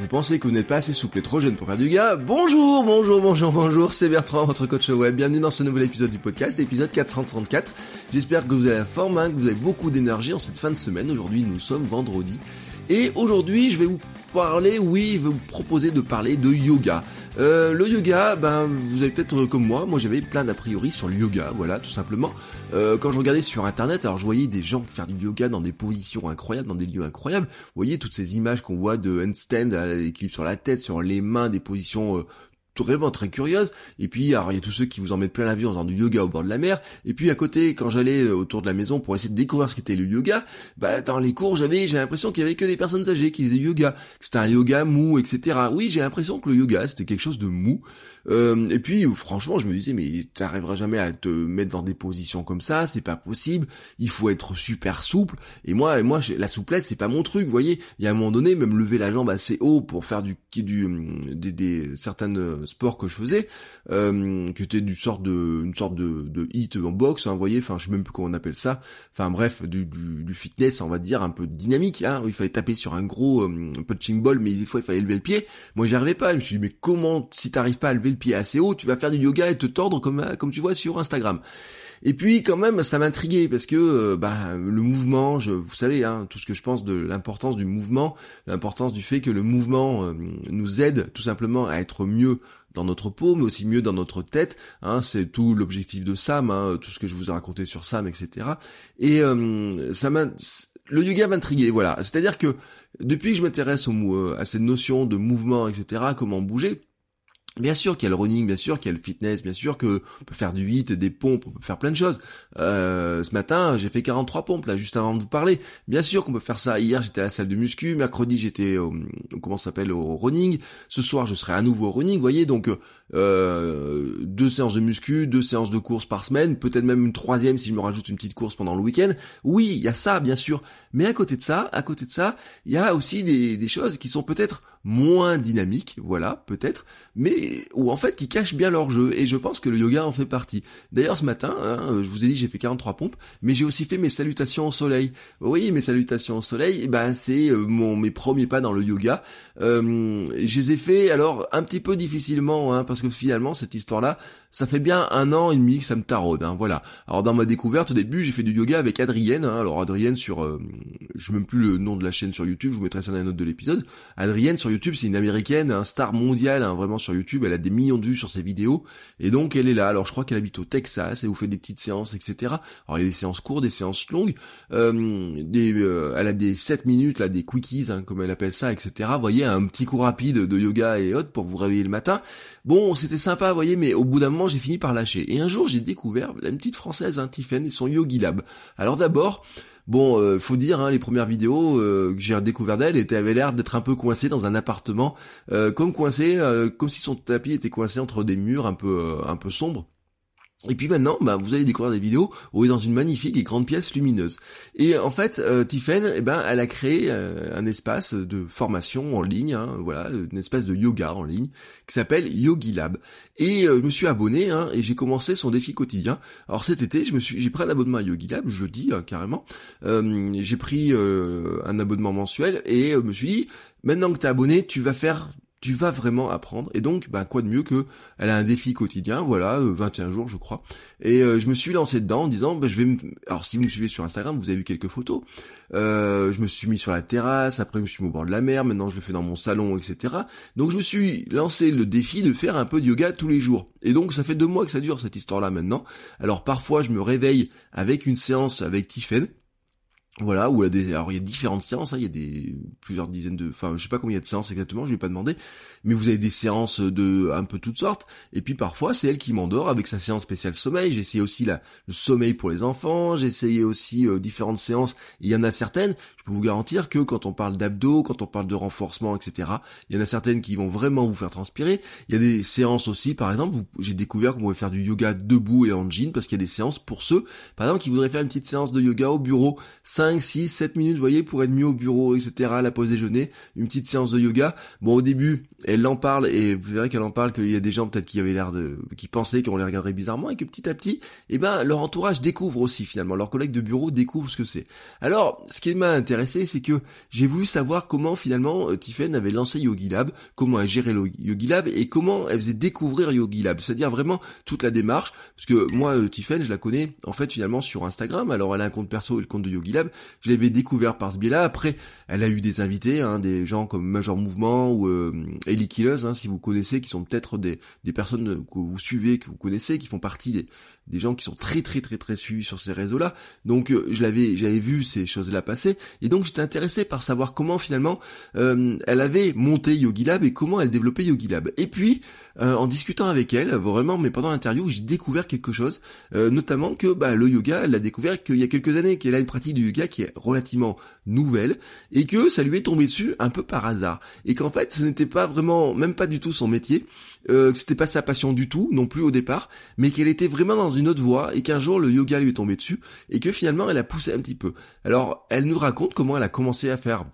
Vous pensez que vous n'êtes pas assez souple et trop jeune pour faire du gars Bonjour, bonjour, bonjour, bonjour, c'est Bertrand, votre coach web. Bienvenue dans ce nouvel épisode du podcast, épisode 434. J'espère que vous avez la forme, hein, que vous avez beaucoup d'énergie en cette fin de semaine. Aujourd'hui, nous sommes vendredi. Et aujourd'hui, je vais vous parler, oui, je vais vous proposer de parler de yoga. Euh, le yoga, ben, vous avez peut-être euh, comme moi, moi j'avais plein d'a priori sur le yoga, voilà, tout simplement. Euh, quand je regardais sur internet, alors je voyais des gens faire du yoga dans des positions incroyables, dans des lieux incroyables. Vous voyez toutes ces images qu'on voit de handstand, l'équilibre sur la tête, sur les mains, des positions euh, vraiment très curieuse. Et puis, alors, il y a tous ceux qui vous en mettent plein la vie en faisant du yoga au bord de la mer. Et puis, à côté, quand j'allais euh, autour de la maison pour essayer de découvrir ce qu'était le yoga, bah, dans les cours, j'avais, j'ai l'impression qu'il y avait que des personnes âgées qui faisaient du yoga. C'était un yoga mou, etc. Oui, j'ai l'impression que le yoga, c'était quelque chose de mou. Euh, et puis, franchement, je me disais, mais t'arriveras jamais à te mettre dans des positions comme ça, c'est pas possible. Il faut être super souple. Et moi, moi, la souplesse, c'est pas mon truc. Vous voyez, il y a un moment donné, même lever la jambe assez haut pour faire du, du, des, des certaines sports que je faisais, euh, qui était du sorte de, une sorte de, de hit en boxe, hein, vous voyez. Enfin, je sais même plus comment on appelle ça. Enfin, bref, du, du, du fitness, on va dire, un peu dynamique. Hein, où il fallait taper sur un gros euh, punching ball, mais des fois, il fallait lever le pied. Moi, j'y arrivais pas. Je me suis dit, mais comment, si t'arrives pas à lever pied assez haut, tu vas faire du yoga et te tordre comme, comme tu vois sur Instagram. Et puis quand même, ça m'intriguait parce que euh, bah, le mouvement, je, vous savez, hein, tout ce que je pense de l'importance du mouvement, l'importance du fait que le mouvement euh, nous aide tout simplement à être mieux dans notre peau, mais aussi mieux dans notre tête. Hein, c'est tout l'objectif de Sam, hein, tout ce que je vous ai raconté sur Sam, etc. Et euh, ça le yoga m'intriguait, voilà. C'est-à-dire que depuis que je m'intéresse au, à cette notion de mouvement, etc., comment bouger Bien sûr qu'il y a le running, bien sûr qu'il y a le fitness, bien sûr que on peut faire du hit, des pompes, on peut faire plein de choses. Euh, ce matin, j'ai fait 43 pompes là, juste avant de vous parler. Bien sûr qu'on peut faire ça. Hier, j'étais à la salle de muscu. Mercredi, j'étais au, comment s'appelle au running. Ce soir, je serai à nouveau au running. Vous voyez, donc euh, deux séances de muscu, deux séances de course par semaine, peut-être même une troisième si je me rajoute une petite course pendant le week-end. Oui, il y a ça, bien sûr. Mais à côté de ça, à côté de ça, il y a aussi des, des choses qui sont peut-être moins dynamiques, voilà, peut-être, mais ou en fait qui cachent bien leur jeu. Et je pense que le yoga en fait partie. D'ailleurs, ce matin, hein, je vous ai dit, j'ai fait 43 pompes, mais j'ai aussi fait mes salutations au soleil. Oui, mes salutations au soleil, eh ben c'est euh, mon mes premiers pas dans le yoga. Euh, je les ai fait alors un petit peu difficilement, hein, parce que finalement cette histoire-là, ça fait bien un an et demi que ça me taraude. Hein, voilà. Alors dans ma découverte au début, j'ai fait du yoga avec Adrienne. Hein, alors Adrienne sur, euh, je sais même plus le nom de la chaîne sur YouTube, je vous mettrai ça dans la note de l'épisode. Adrienne sur YouTube, c'est une américaine, un star mondial, hein, vraiment sur YouTube. Elle a des millions de vues sur ses vidéos, et donc elle est là. Alors je crois qu'elle habite au Texas et vous fait des petites séances, etc. Alors il y a des séances courtes, des séances longues. Euh, euh, elle a des 7 minutes là, des quickies, hein, comme elle appelle ça, etc. Vous voyez, un petit coup rapide de yoga et autres pour vous réveiller le matin. Bon, c'était sympa, vous voyez, mais au bout d'un moment, j'ai fini par lâcher. Et un jour, j'ai découvert une petite française, hein, Tiffen, et son Yogi Lab. Alors d'abord, Bon, euh, faut dire, hein, les premières vidéos euh, que j'ai découvert d'elle, elle avait l'air d'être un peu coincée dans un appartement, euh, comme coincée, comme si son tapis était coincé entre des murs un peu, un peu sombres. Et puis maintenant, bah, vous allez découvrir des vidéos où elle est dans une magnifique et grande pièce lumineuse. Et en fait, euh, eh ben, elle a créé euh, un espace de formation en ligne, hein, voilà, une espèce de yoga en ligne qui s'appelle Yogi Lab. Et euh, je me suis abonné hein, et j'ai commencé son défi quotidien. Alors cet été, j'ai pris un abonnement à Yogi Lab, je le dis hein, carrément. j'ai pris un abonnement mensuel et je me suis dit, maintenant que t'es abonné, tu vas faire tu vas vraiment apprendre. Et donc, bah, quoi de mieux que elle a un défi quotidien, voilà, 21 euh, jours je crois. Et euh, je me suis lancé dedans en disant, bah, je vais me... Alors si vous me suivez sur Instagram, vous avez vu quelques photos. Euh, je me suis mis sur la terrasse, après je me suis mis au bord de la mer, maintenant je le fais dans mon salon, etc. Donc je me suis lancé le défi de faire un peu de yoga tous les jours. Et donc ça fait deux mois que ça dure cette histoire-là maintenant. Alors parfois je me réveille avec une séance avec Tiffen Voilà, où il y a des, alors il y a différentes séances, hein, il y a des plusieurs dizaines de, enfin je sais pas combien il y a de séances exactement, je vais pas demander, mais vous avez des séances de un peu toutes sortes, et puis parfois c'est elle qui m'endort avec sa séance spéciale sommeil. J'ai essayé aussi la, le sommeil pour les enfants, j'ai essayé aussi euh, différentes séances. il y en a certaines, je peux vous garantir que quand on parle d'abdos, quand on parle de renforcement, etc., il y en a certaines qui vont vraiment vous faire transpirer. Il y a des séances aussi, par exemple, j'ai découvert qu'on pouvait faire du yoga debout et en jean parce qu'il y a des séances pour ceux, par exemple, qui voudraient faire une petite séance de yoga au bureau. 5, 6, 7 minutes, vous voyez, pour être mieux au bureau, etc., la pause déjeuner, une petite séance de yoga. Bon, au début, elle en parle, et vous verrez qu'elle en parle, qu'il y a des gens peut-être qui avaient l'air de, qui pensaient qu'on les regarderait bizarrement, et que petit à petit, eh ben, leur entourage découvre aussi, finalement, leurs collègues de bureau découvrent ce que c'est. Alors, ce qui m'a intéressé, c'est que j'ai voulu savoir comment, finalement, euh, Tiffen avait lancé Yogi Lab, comment elle gérait le Yogi Lab, et comment elle faisait découvrir Yogi Lab. C'est-à-dire vraiment toute la démarche, parce que moi, euh, Tiffen, je la connais, en fait, finalement, sur Instagram, alors elle a un compte perso et le compte de Yogi Lab, je l'avais découvert par ce biais-là. Après, elle a eu des invités, hein, des gens comme Major Mouvement ou euh, Ellie Killers, hein, si vous connaissez, qui sont peut-être des, des personnes que vous suivez, que vous connaissez, qui font partie des, des gens qui sont très très très très suivis sur ces réseaux-là. Donc euh, je l'avais, j'avais vu ces choses-là passer, et donc j'étais intéressé par savoir comment finalement euh, elle avait monté Yogi Lab et comment elle développait Yogi Lab. Et puis euh, en discutant avec elle, vraiment, mais pendant l'interview, j'ai découvert quelque chose, notamment que bah, le yoga, elle a découvert qu'il y a quelques années, qu'elle a une pratique du yoga qui est relativement nouvelle et que ça lui est tombé dessus un peu par hasard et qu'en fait ce n'était pas vraiment, même pas du tout son métier, euh, que c'était pas sa passion du tout non plus au départ, mais qu'elle était vraiment dans une autre voie et qu'un jour le yoga lui est tombé dessus et que finalement elle a poussé un petit peu. Alors elle nous raconte comment elle a commencé à faire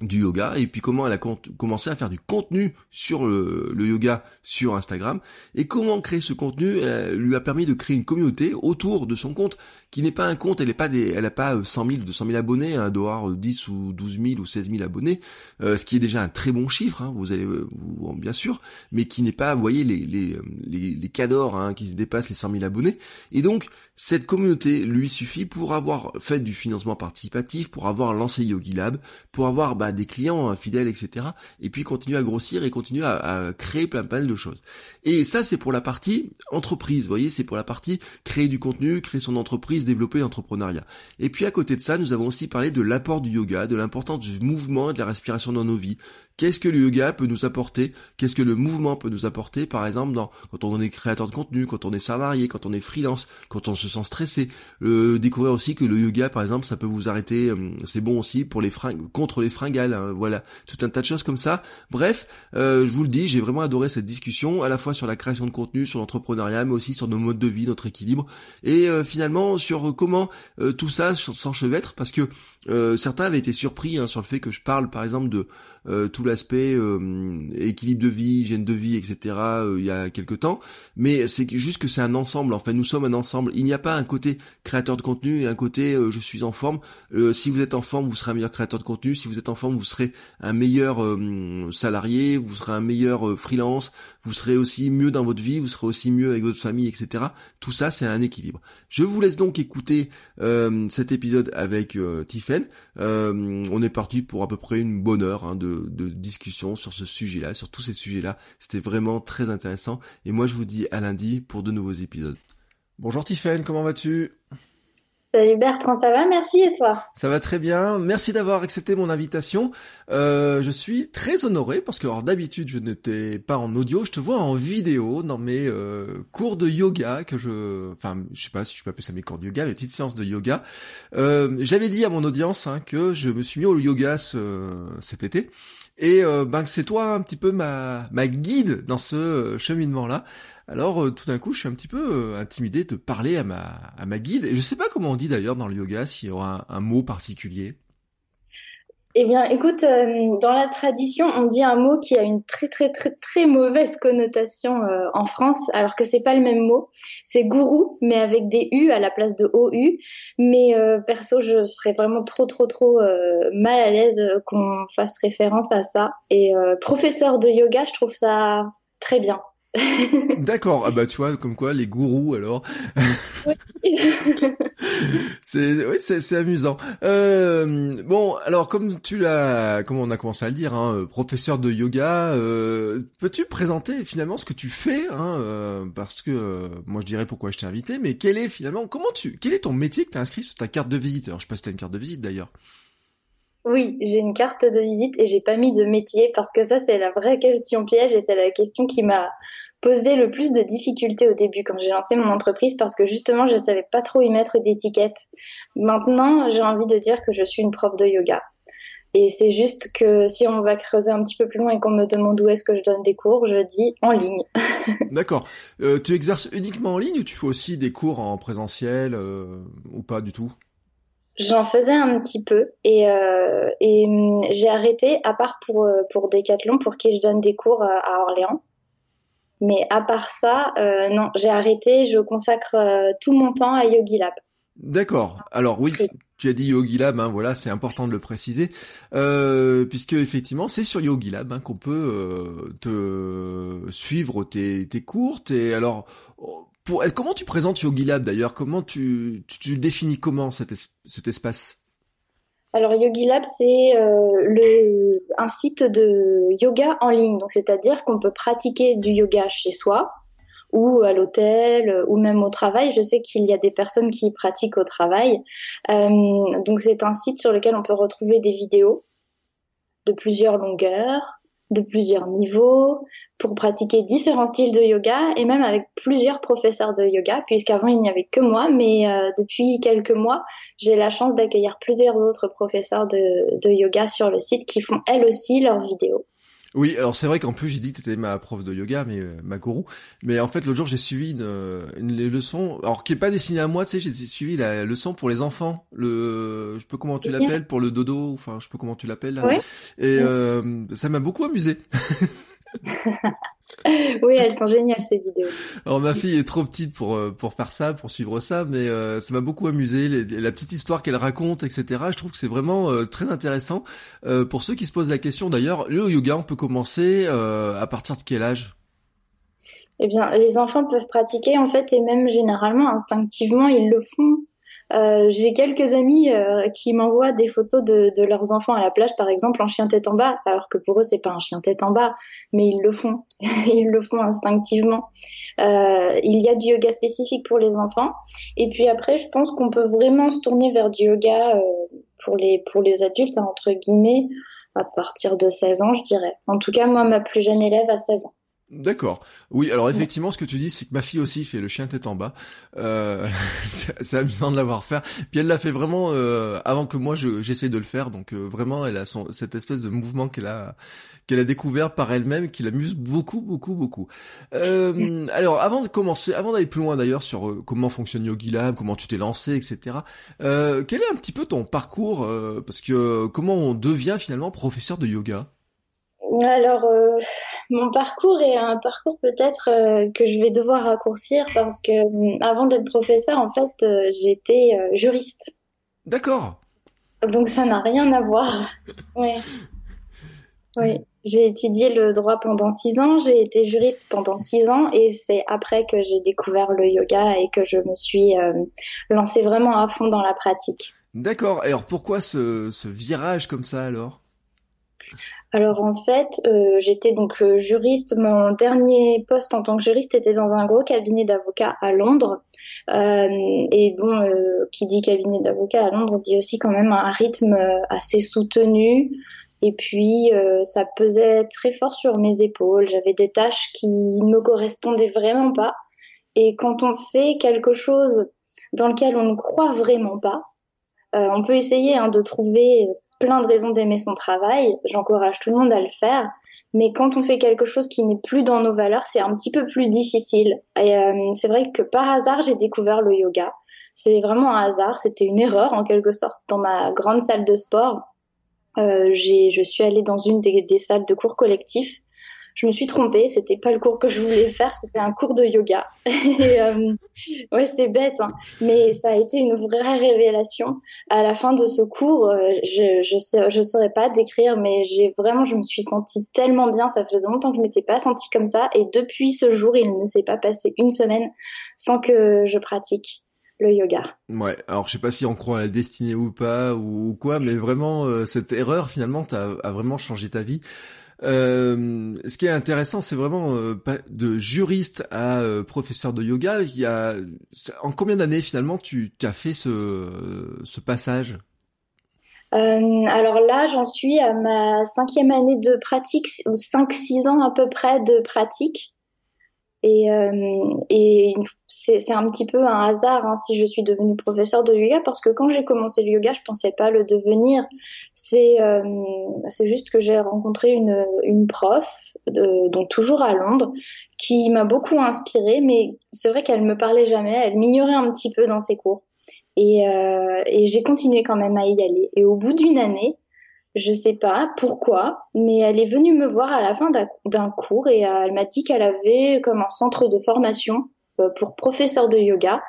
du yoga et puis comment elle a commencé à faire du contenu sur le, yoga sur Instagram. Et comment créer ce contenu lui a permis de créer une communauté autour de son compte qui n'est pas un compte elle n'est pas des elle a pas 100 000 200 000 abonnés hein, doit 10 ou 12 000 ou 16 000 abonnés euh, ce qui est déjà un très bon chiffre hein, vous allez euh, vous, bien sûr mais qui n'est pas vous voyez les les les, les cadors hein, qui dépassent les 100 000 abonnés. Et donc cette communauté lui suffit pour avoir fait du financement participatif pour avoir lancé Yogi Lab pour avoir bah, des clients hein, fidèles, etc. Et puis continuer à grossir et continuer à, créer plein plein de choses. Et ça, c'est pour la partie entreprise, vous voyez, c'est pour la partie créer du contenu, créer son entreprise, développer l'entrepreneuriat. Et puis à côté de ça, nous avons aussi parlé de l'apport du yoga, de l'importance du mouvement et de la respiration dans nos vies, Qu'est-ce que le yoga peut nous apporter? Qu'est-ce que le mouvement peut nous apporter? Par exemple, dans, quand on est créateur de contenu, quand on est salarié, quand on est freelance, quand on se sent stressé. Euh, découvrir aussi que le yoga, par exemple, ça peut vous arrêter. Euh, c'est bon aussi pour les contre les fringales. Hein, voilà, tout un tas de choses comme ça. Bref, euh, je vous le dis, j'ai vraiment adoré cette discussion, à la fois sur la création de contenu, sur l'entrepreneuriat, mais aussi sur nos modes de vie, notre équilibre, et finalement sur comment tout ça s'enchevêtre, parce que certains avaient été surpris hein, sur le fait que je parle, par exemple, de tout l'aspect euh, équilibre de vie, hygiène de vie, etc. Euh, il y a quelque temps, mais c'est juste que c'est un ensemble. En fait, nous sommes un ensemble. Il n'y a pas un côté créateur de contenu et un côté euh, je suis en forme. si vous êtes en forme, vous serez un meilleur créateur de contenu. Si vous êtes en forme, vous serez un meilleur salarié, vous serez un meilleur freelance, vous serez aussi mieux dans votre vie, vous serez aussi mieux avec votre famille, etc. Tout ça, c'est un équilibre. Je vous laisse donc écouter cet épisode avec Tiffen. on est parti pour à peu près une bonne heure hein, de, de sur ce sujet-là, sur tous ces sujets-là. C'était vraiment très intéressant. Et moi, je vous dis à lundi pour de nouveaux épisodes. Bonjour Tiffen, comment vas-tu? Salut Bertrand, ça va? Merci et toi? Ça va très bien. Merci d'avoir accepté mon invitation. Euh, je suis très honoré parce que d'habitude je n'étais pas en audio, je te vois en vidéo dans mes euh, cours de yoga que je, enfin je sais pas si je peux appeler ça mes cours de yoga, mes petites séances de yoga. Euh, J'avais dit à mon audience hein, que je me suis mis au yoga ce, cet été et euh, ben c'est toi un petit peu ma, ma guide dans ce euh, cheminement-là. Alors euh, tout d'un coup, je suis un petit peu intimidé de parler à ma, à ma guide. Et je sais pas comment on dit d'ailleurs dans le yoga, s'il y aura un mot particulier. Eh bien, écoute, euh, dans la tradition, on dit un mot qui a une très très très très mauvaise connotation euh, en France, alors que c'est pas le même mot. C'est gourou, mais avec des U à la place de OU. Mais euh, perso, je serais vraiment trop trop trop mal à l'aise qu'on fasse référence à ça. Et professeur de yoga, je trouve ça très bien. D'accord, ah bah tu vois, comme quoi les gourous alors. c'est oui, c'est amusant. Euh, bon, alors comme tu l'as, comme on a commencé à le dire, hein, professeur de yoga, euh, peux-tu présenter finalement ce que tu fais hein, euh, Parce que moi je dirais pourquoi je t'ai invité, mais quel est finalement, comment tu, quel est ton métier que tu as inscrit sur ta carte de visite? Alors je sais pas si as une carte de visite d'ailleurs. Oui, j'ai une carte de visite et j'ai pas mis de métier parce que ça c'est la vraie question piège et c'est la question qui m'a posé le plus de difficultés au début quand j'ai lancé mon entreprise parce que justement je savais pas trop y mettre d'étiquette. Maintenant, j'ai envie de dire que je suis une prof de yoga. Et c'est juste que si on va creuser un petit peu plus loin et qu'on me demande où est-ce que je donne des cours, je dis en ligne. D'accord. Euh, tu exerces uniquement en ligne ou tu fais aussi des cours en présentiel euh, ou pas du tout? J'en faisais un petit peu et, euh, et hum, j'ai arrêté à part pour pour Decathlon pour qui je donne des cours à Orléans. Mais à part ça, euh, non, j'ai arrêté. Je consacre euh, tout mon temps à Yogi Lab. D'accord. Alors oui, tu as dit Yogi Lab, hein, voilà, c'est important de le préciser, euh, puisque effectivement, c'est sur Yogi Lab hein, qu'on peut te suivre tes, tes cours. Et alors, pour, comment tu présentes Yogi Lab d'ailleurs? Comment tu, tu, tu, définis comment cet, cet espace? Alors Yogi Lab, c'est euh, un site de yoga en ligne, donc c'est-à-dire qu'on peut pratiquer du yoga chez soi ou à l'hôtel ou même au travail. Je sais qu'il y a des personnes qui pratiquent au travail. Euh, donc c'est un site sur lequel on peut retrouver des vidéos de plusieurs longueurs, de plusieurs niveaux pour pratiquer différents styles de yoga et même avec plusieurs professeurs de yoga puisqu'avant il n'y avait que moi mais euh, depuis quelques mois j'ai la chance d'accueillir plusieurs autres professeurs de, de yoga sur le site qui font elles aussi leurs vidéos. Oui, alors c'est vrai qu'en plus j'ai dit que t'étais ma prof de yoga, mais euh, ma gourou. Mais en fait l'autre jour j'ai suivi une, euh, une, leçon, alors qui est pas destinée à moi, tu sais, j'ai suivi la leçon pour les enfants. Le, je pas comment tu l'appelles, pour le dodo, enfin je pas comment tu l'appelles. Oui. Et euh, ça m'a beaucoup amusé. oui, elles sont géniales ces vidéos. Alors ma fille est trop petite pour euh, pour faire ça, pour suivre ça, mais euh, ça m'a beaucoup amusé. la petite histoire qu'elle raconte, etc. Je trouve que c'est vraiment euh, très intéressant. pour ceux qui se posent la question, d'ailleurs, le yoga, on peut commencer à partir de quel âge? Eh bien, les enfants peuvent pratiquer en fait, et même généralement instinctivement, ils le font. Euh, j'ai quelques amis euh, qui m'envoient des photos de, de, leurs enfants à la plage, par exemple, en chien tête en bas, alors que pour eux c'est pas un chien tête en bas, mais ils le font, ils le font instinctivement. Euh, il y a du yoga spécifique pour les enfants, et puis après, je pense qu'on peut vraiment se tourner vers du yoga euh, pour les pour les adultes, hein, entre guillemets, à partir de 16 ans, je dirais. En tout cas, moi, ma plus jeune élève a 16 ans. D'accord. Oui, alors effectivement, ce que tu dis, c'est que ma fille aussi fait le chien tête en bas. Euh, c'est amusant de l'avoir fait. Puis elle l'a fait vraiment euh, avant que moi j'essaie de le faire. Donc euh, vraiment, elle a son, cette espèce de mouvement qu'elle a qu'elle a découvert par elle-même, qui l'amuse beaucoup, beaucoup, beaucoup. Euh, alors, avant de commencer, avant d'aller plus loin d'ailleurs sur euh, comment fonctionne Yogi Lab, comment tu t'es lancé, etc. quel est un petit peu ton parcours Parce que comment on devient finalement professeur de yoga? Alors, euh, mon parcours est un parcours peut-être euh, que je vais devoir raccourcir parce que euh, avant d'être professeur, en fait, j'étais juriste. D'accord. Donc ça n'a rien à voir. oui. Oui. J'ai étudié le droit pendant six ans, j'ai été juriste pendant six ans et c'est après que j'ai découvert le yoga et que je me suis lancée vraiment à fond dans la pratique. D'accord. Alors pourquoi ce, ce virage comme ça alors? Alors en fait, euh, j'étais donc euh, juriste. Mon dernier poste en tant que juriste était dans un gros cabinet d'avocats à Londres. Euh, et bon, qui dit cabinet d'avocats à Londres dit aussi quand même un rythme assez soutenu. Et puis ça pesait très fort sur mes épaules. J'avais des tâches qui ne me correspondaient vraiment pas. Et quand on fait quelque chose dans lequel on ne croit vraiment pas, on peut essayer hein, de trouver plein de raisons d'aimer son travail. J'encourage tout le monde à le faire. Mais quand on fait quelque chose qui n'est plus dans nos valeurs, c'est un petit peu plus difficile. Et euh, c'est vrai que par hasard, j'ai découvert le yoga. C'est vraiment un hasard. C'était une erreur en quelque sorte dans ma grande salle de sport. Euh, je suis allée dans une des, des salles de cours collectifs je me suis trompée, c'était pas le cours que je voulais faire, c'était un cours de yoga. et, euh, ouais, c'est bête, hein. mais ça a été une vraie révélation. À la fin de ce cours, euh, je je sais, je saurais pas décrire, mais j'ai vraiment, je me suis sentie tellement bien. Ça faisait longtemps que je m'étais pas sentie comme ça, et depuis ce jour, il ne s'est pas passé une semaine sans que je pratique. le yoga. Ouais, alors je sais pas si on croit à la destinée ou pas ou, quoi, mais vraiment euh, cette erreur finalement a vraiment changé ta vie. Euh, ce qui est intéressant, c'est vraiment euh, de juriste à euh, professeur de yoga. Il y a en combien d'années finalement tu as fait ce, ce passage? Alors là, j'en suis à ma cinquième année de pratique, ou cinq, six ans à peu près de pratique. Et, euh, c'est un petit peu un hasard hein, si je suis devenue professeure de yoga parce que quand j'ai commencé le yoga, je pensais pas le devenir. C'est euh, c'est juste que j'ai rencontré une, prof, donc toujours à Londres, qui m'a beaucoup inspirée, mais c'est vrai qu'elle me parlait jamais, elle m'ignorait un petit peu dans ses cours. Euh, et j'ai continué quand même à y aller. Et au bout d'une année, je sais pas pourquoi, mais elle est venue me voir à la fin d'un cours et euh, elle m'a dit qu'elle avait comme un centre de formation euh, pour professeur de yoga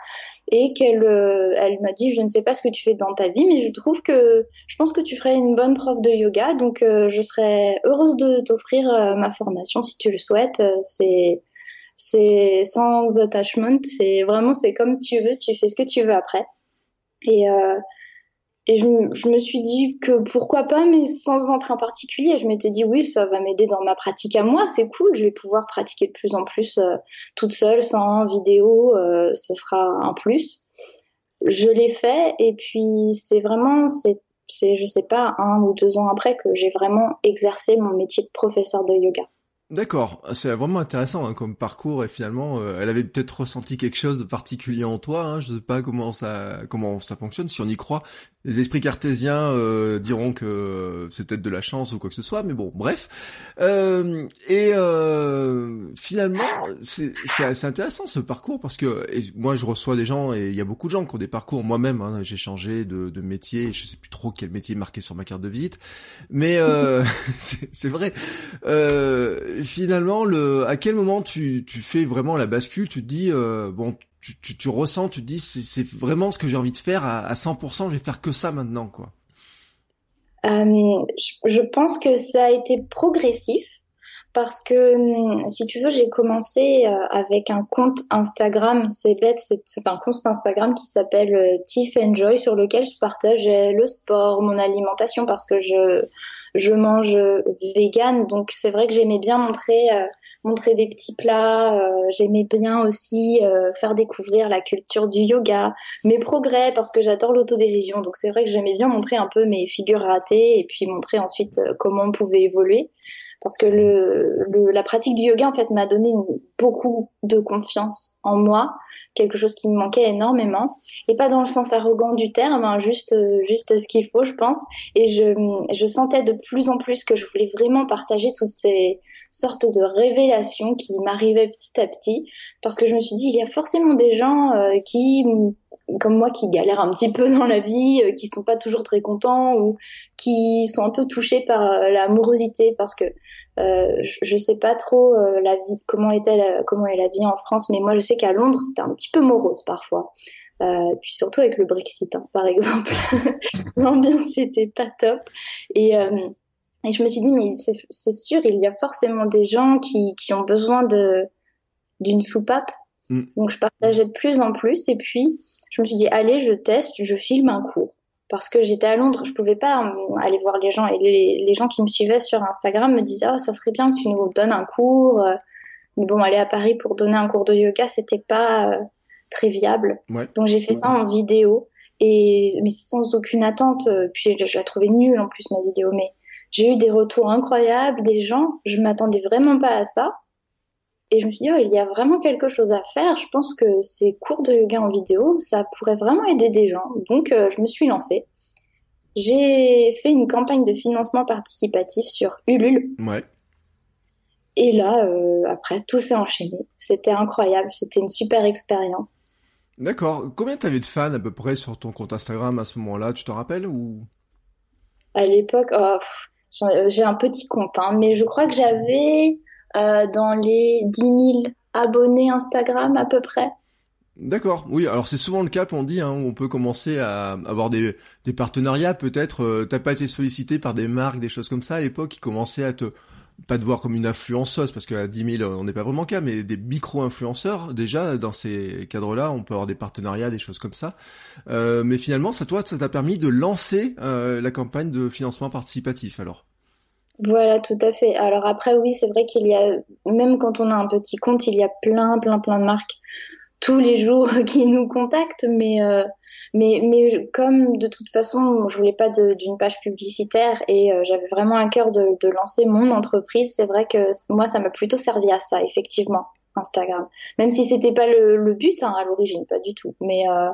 et qu'elle euh, elle m'a dit je ne sais pas ce que tu fais dans ta vie mais je trouve que je pense que tu ferais une bonne prof de yoga donc je serais heureuse de t'offrir ma formation si tu le souhaites. C'est c'est sans attachment c'est vraiment c'est comme tu veux tu fais ce que tu veux après. Et et je, me suis dit que pourquoi pas, mais sans entrain particulier. Je m'étais dit oui, ça va m'aider dans ma pratique à moi, c'est cool, je vais pouvoir pratiquer de plus en plus euh, toute seule, sans vidéo, euh, ce sera un plus. Je l'ai fait et puis c'est vraiment, c'est, c'est, je sais pas, un ou deux ans après que j'ai vraiment exercé mon métier de professeur de yoga. D'accord, c'est vraiment intéressant hein, comme parcours et finalement euh, elle avait peut-être ressenti quelque chose de particulier en toi. Hein, je sais pas comment ça comment ça fonctionne si on y croit, les esprits cartésiens euh, diront que c'est peut-être de la chance ou quoi que ce soit, mais bon, bref. Euh, et euh, finalement, c'est assez intéressant ce parcours parce que moi je reçois des gens et il y a beaucoup de gens qui ont des parcours. Moi-même, hein, j'ai changé de, de, métier, je sais plus trop quel métier marqué sur ma carte de visite, mais euh, c'est vrai. Euh, finalement, le, à quel moment tu, tu fais vraiment la bascule? Tu te dis bon tu, ressens, tu te dis c'est vraiment ce que j'ai envie de faire à, à 100%, je vais faire que ça maintenant quoi. Euh, je, pense que ça a été progressif parce que hum, si tu veux, j'ai commencé euh, avec un compte Instagram, c'est bête, c'est un compte Instagram qui s'appelle euh, Tiff Enjoy sur lequel je partageais le sport, mon alimentation parce que je je mange vegan, donc c'est vrai que j'aimais bien montrer montrer des petits plats. Euh, j'aimais bien aussi euh, faire découvrir la culture du yoga, mes progrès parce que j'adore l'autodérision. Donc c'est vrai que j'aimais bien montrer un peu mes figures ratées et puis montrer ensuite euh, comment on pouvait évoluer. Parce que le, la pratique du yoga en fait m'a donné beaucoup de confiance en moi, quelque chose qui me manquait énormément. Et pas dans le sens arrogant du terme, hein, juste juste ce qu'il faut, je pense. Et je, je sentais de plus en plus que je voulais vraiment partager toutes ces sorte de révélation qui m'arrivait petit à petit. Parce que je me suis dit il y a forcément des gens euh, qui comme moi qui galèrent un petit peu dans la vie, euh, qui sont pas toujours très contents ou qui sont un peu touchés par euh, l'amorosité parce que euh, je, sais pas trop la vie comment était la, comment est la vie en France mais moi je sais qu'à Londres c'était un petit peu morose parfois euh, puis surtout avec le Brexit hein, par exemple l'ambiance c'était pas top et et je me suis dit, mais c'est sûr, il y a forcément des gens qui, qui ont besoin de d'une soupape. Mm. Donc je partageais de plus en plus. Et puis, je me suis dit, allez, je teste, je filme un cours. Parce que j'étais à Londres, je pouvais pas euh, aller voir les gens. Et les, les, gens qui me suivaient sur Instagram me disaient, oh, ça serait bien que tu nous donnes un cours. Mais bon, aller à Paris pour donner un cours de yoga, c'était pas euh, très viable. Donc j'ai fait ça en vidéo. Et mais sans aucune attente. Puis je la trouvais nulle en plus ma vidéo. Mais j'ai eu des retours incroyables, des gens, je m'attendais vraiment pas à ça. Et je me suis dit, oh, il y a vraiment quelque chose à faire. Je pense que ces cours de yoga en vidéo, ça pourrait vraiment aider des gens. Donc, euh, je me suis lancée. J'ai fait une campagne de financement participatif sur Ulule. Ouais. Et là, euh, après, tout s'est enchaîné. C'était incroyable. C'était une super expérience. D'accord. Combien t'avais de fans à peu près sur ton compte Instagram à ce moment-là? Tu te rappelles ou? À l'époque, oh, euh, j'ai un petit compte, hein, mais je crois que j'avais dans les 10 000 abonnés Instagram à peu près. D'accord, oui, alors c'est souvent le cas, on dit, hein, où on peut commencer à avoir des, des partenariats, peut-être, euh, t'as pas été sollicité par des marques, des choses comme ça à l'époque, qui commençaient à te, pas de voir comme une influenceuse, parce qu'à 10 000, on n'est pas vraiment cas, mais des micro-influenceurs, déjà, dans ces cadres-là, on peut avoir des partenariats, des choses comme ça. Euh, mais finalement, ça, toi, ça t'a permis de lancer euh, la campagne de financement participatif, alors? Voilà, tout à fait. Alors après, oui, c'est vrai qu'il y a, même quand on a un petit compte, il y a plein, plein, plein de marques tous les jours qui nous contactent, mais euh, mais, mais comme de toute façon, je voulais pas d'une page publicitaire et euh, j'avais vraiment un cœur de, de, lancer mon entreprise, c'est vrai que moi, ça m'a plutôt servi à ça, effectivement, Instagram. Même si c'était pas le, le but hein, à l'origine, pas du tout. Mais euh,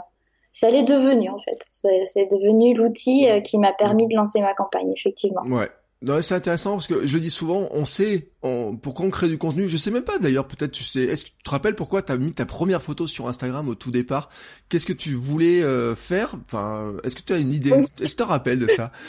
ça l'est devenu, en fait. C'est devenu l'outil euh, qui m'a permis de lancer ma campagne, effectivement. Ouais. Non, c'est intéressant parce que je le dis souvent, on sait pourquoi on crée du contenu. Je sais même pas d'ailleurs, peut-être tu sais. Est-ce que tu te rappelles pourquoi tu as mis ta première photo sur Instagram au tout départ? Qu'est-ce que tu voulais euh, faire? Enfin, est-ce que tu as une idée? Est-ce que tu te rappelles de ça?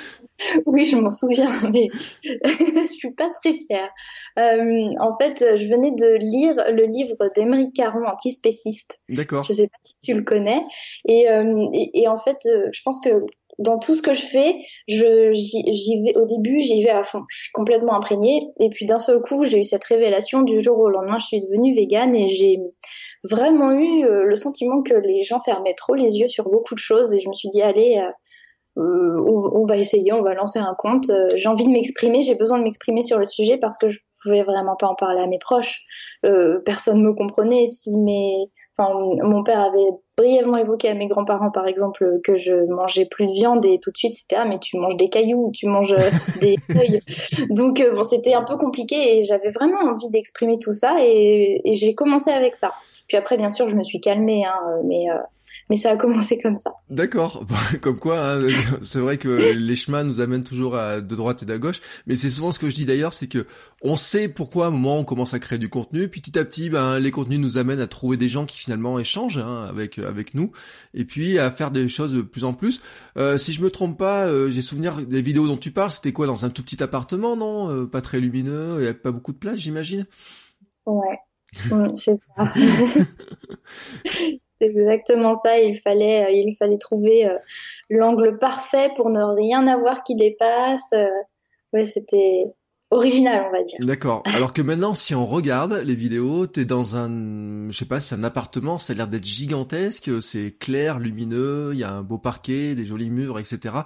Oui, je m'en souviens, mais je suis pas très fière. Euh, en fait, je venais de lire le livre d'Émeric Caron, Antispéciste. D'accord. Je sais pas si tu le connais. Et, euh, et, et en fait, euh, je pense que dans tout ce que je fais, je j'y vais au début, j'y vais à fond. Je suis complètement imprégnée et puis d'un seul coup, j'ai eu cette révélation du jour au lendemain, je suis devenue végane et j'ai vraiment eu euh, le sentiment que les gens fermaient trop les yeux sur beaucoup de choses et je me suis dit allez euh, euh on, va essayer, on va lancer un compte. Euh, j'ai envie de m'exprimer, j'ai besoin de m'exprimer sur le sujet parce que je pouvais vraiment pas en parler à mes proches. Euh, personne me comprenait. Si mes Enfin, mon père avait brièvement évoqué à mes grands-parents, par exemple, que je mangeais plus de viande et tout de suite c'était ah mais tu manges des cailloux, tu manges euh, des feuilles. Donc euh, bon, c'était un peu compliqué et j'avais vraiment envie d'exprimer tout ça et, et j'ai commencé avec ça. Puis après, bien sûr, je me suis calmée, hein, mais euh, mais ça a commencé comme ça. D'accord, comme quoi, hein, c'est vrai que les chemins nous amènent toujours à, de droite et de gauche, mais c'est souvent ce que je dis d'ailleurs, c'est que on sait pourquoi à un moment on commence à créer du contenu, puis petit à petit, ben, les contenus nous amènent à trouver des gens qui finalement échangent hein, avec avec nous, et puis à faire des choses de plus en plus. Euh, si je me trompe pas, euh, j'ai souvenir des vidéos dont tu parles, c'était quoi dans un tout petit appartement, non? Euh, Pas très lumineux, il n'y avait pas beaucoup de place, j'imagine? Ouais. c'est ça. C'est exactement ça. Il fallait, euh, il fallait trouver euh, l'angle parfait pour ne rien avoir qui dépasse. Euh. Ouais, c'était original, on va dire. D'accord. Alors que maintenant, si on regarde les vidéos, t'es dans un, je sais pas, c'est un appartement, ça a l'air d'être gigantesque, c'est clair, lumineux, il y a un beau parquet, des jolis murs, etc.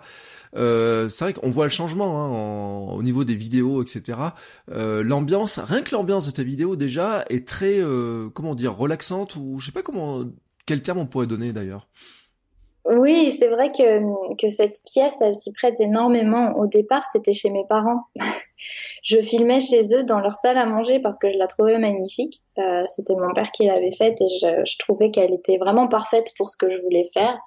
C'est vrai qu'on voit le changement hein, au niveau des vidéos, etc. L'ambiance, rien que l'ambiance de ta vidéo déjà est très, comment dire, relaxante ou je sais pas comment quel terme on pourrait donner d'ailleurs? Oui, c'est vrai que, que cette pièce, elle s'y prête énormément. Au départ, c'était chez mes parents. je filmais chez eux dans leur salle à manger parce que je la trouvais magnifique. Euh, c'était mon père qui l'avait faite et je, trouvais qu'elle était vraiment parfaite pour ce que je voulais faire.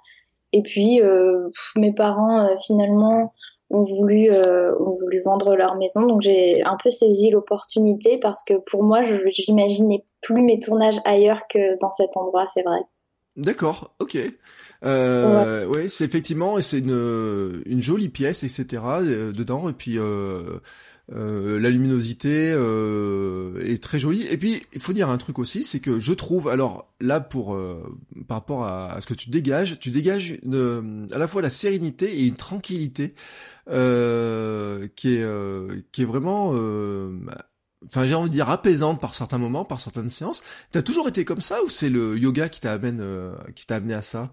Et puis, euh, mes parents, euh, finalement, ont voulu, ont voulu vendre leur maison. Donc, j'ai un peu saisi l'opportunité parce que pour moi, je n'imaginais plus mes tournages ailleurs que dans cet endroit, c'est vrai. D'accord, ok. Euh, ouais, c'est effectivement, et c'est une, une jolie pièce, etc. Euh, dedans, et puis euh, euh, la luminosité euh, est très jolie. Et puis, il faut dire un truc aussi, c'est que je trouve, alors là, pour euh, par rapport à, à, ce que tu dégages, tu dégages une, à la fois la sérénité et une tranquillité euh, qui est qui est vraiment enfin j'ai envie de dire apaisante par certains moments, par certaines séances. T'as toujours été comme ça ou c'est le yoga qui t'a amené, euh, qui t'a amené à ça?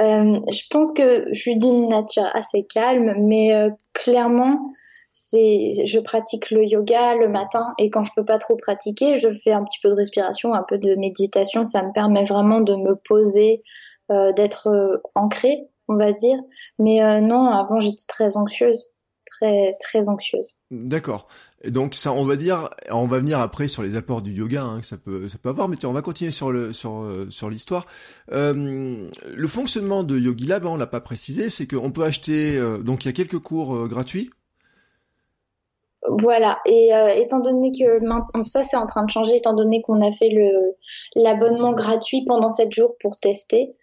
Euh, Je pense que je suis d'une nature assez calme, mais euh, clairement, c'est, je pratique le yoga le matin et quand je peux pas trop pratiquer, je fais un petit peu de respiration, un peu de méditation. Ça me permet vraiment de me poser, d'être ancrée, on va dire. Mais non, avant j'étais très anxieuse, très très anxieuse. D'accord. Et donc ça, on va dire, on va venir après sur les apports du yoga hein, que ça peut, ça peut avoir, mais tiens, on va continuer sur le sur euh, sur l'histoire. Euh, le fonctionnement de Yogi Lab, hein, on l'a pas précisé, c'est qu'on peut acheter, euh, donc il y a quelques cours gratuits. Voilà, et étant donné que ça c'est en train de changer, étant donné qu'on a fait le l'abonnement gratuit pendant 7 jours pour tester,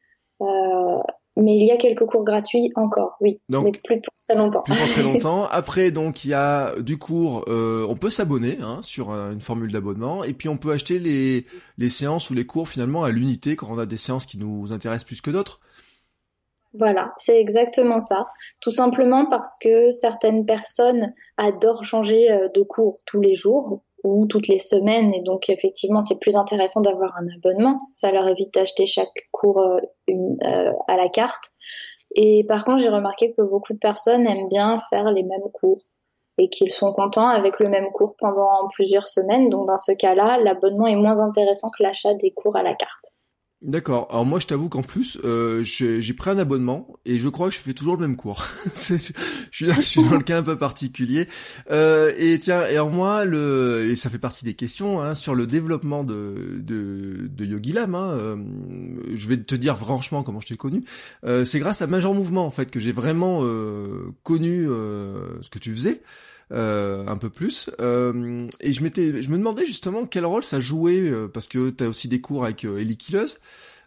mais il y a quelques cours gratuits encore, oui. Donc, mais plus pour très longtemps. Plus pour très longtemps. Après, donc, il y a du cours, euh, on peut s'abonner hein, sur euh, une formule d'abonnement, et puis on peut acheter les, les séances ou les cours finalement à l'unité quand on a des séances qui nous intéressent plus que d'autres. Voilà, c'est exactement ça. Tout simplement parce que certaines personnes adorent changer euh, de cours tous les jours ou toutes les semaines et donc effectivement c'est plus intéressant d'avoir un abonnement. Ça leur évite d'acheter chaque cours euh, euh, à la carte. Et par contre j'ai remarqué que beaucoup de personnes aiment bien faire les mêmes cours et qu'ils sont contents avec le même cours pendant plusieurs semaines. Donc dans ce cas-là, l'abonnement est moins intéressant que l'achat des cours à la carte. D'accord. Alors moi, je t'avoue qu'en plus, euh, j'ai pris un abonnement et je crois que je fais toujours le même cours. je, suis, dans le cas un peu particulier. Euh, et tiens, et alors moi, le, ça fait partie des questions hein, sur le développement de de, de Yogi Hein, euh, je vais te dire franchement comment je t'ai connu. Euh, c'est grâce à Major Mouvement en fait que j'ai vraiment connu ce que tu faisais. Euh, un peu plus. Euh, et je m'étais, je me demandais justement quel rôle ça jouait euh, parce que tu as aussi des cours avec Ellie Killeuse.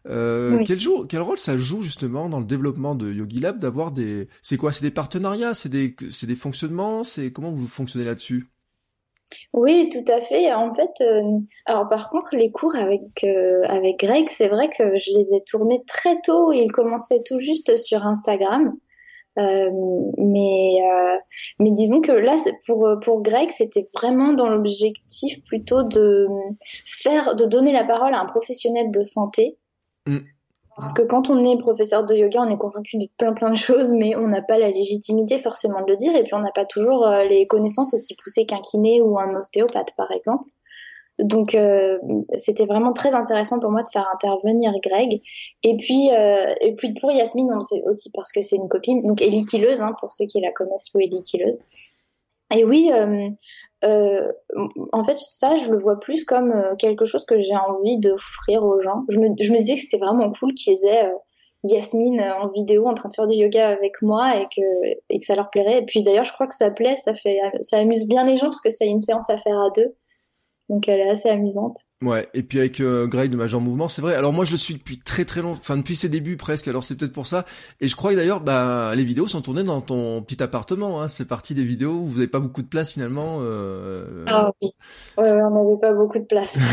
quel, quel rôle ça joue justement dans le développement de Yogi Lab d'avoir des, c'est quoi, c'est des partenariats, c'est des, c'est des fonctionnements, c'est comment vous fonctionnez là-dessus? Oui, tout à fait. En fait, alors par contre, les cours avec avec Greg, c'est vrai que je les ai tournés très tôt. Ils commençaient tout juste sur Instagram. Euh, mais euh, mais disons que là pour pour Greg c'était vraiment dans l'objectif plutôt de faire de donner la parole à un professionnel de santé. Mm. parce que quand on est professeur de yoga on est convaincu de plein plein de choses mais on n'a pas la légitimité forcément de le dire. Et puis on n'a pas toujours euh, les connaissances aussi poussées qu'un kiné ou un ostéopathe par exemple donc euh, c'était vraiment très intéressant pour moi de faire intervenir Greg. Et puis euh, et puis pour Yasmine, on sait aussi parce que c'est une copine, donc Ellie hein, pour ceux qui la connaissent, ou Ellie. Et oui, euh, euh, en fait ça je le vois plus comme euh, quelque chose que j'ai envie d'offrir aux gens. Je me, je me disais que c'était vraiment cool qu'ils aient Yasmine en vidéo en train de faire du yoga avec moi et que, et que ça leur plairait. Et puis d'ailleurs je crois que ça plaît, ça fait ça amuse bien les gens parce que c'est une séance à faire à deux. Donc elle est assez amusante. Ouais, et puis avec euh, Greg de Major Mouvement, c'est vrai. Alors moi je le suis depuis très très long, enfin depuis ses débuts presque, alors c'est peut-être pour ça. Et je crois que d'ailleurs, bah, les vidéos sont tournées dans ton petit appartement, hein. ça fait partie des vidéos où vous n'avez pas beaucoup de place finalement. Euh... Ah oui, ouais, on n'avait pas beaucoup de place.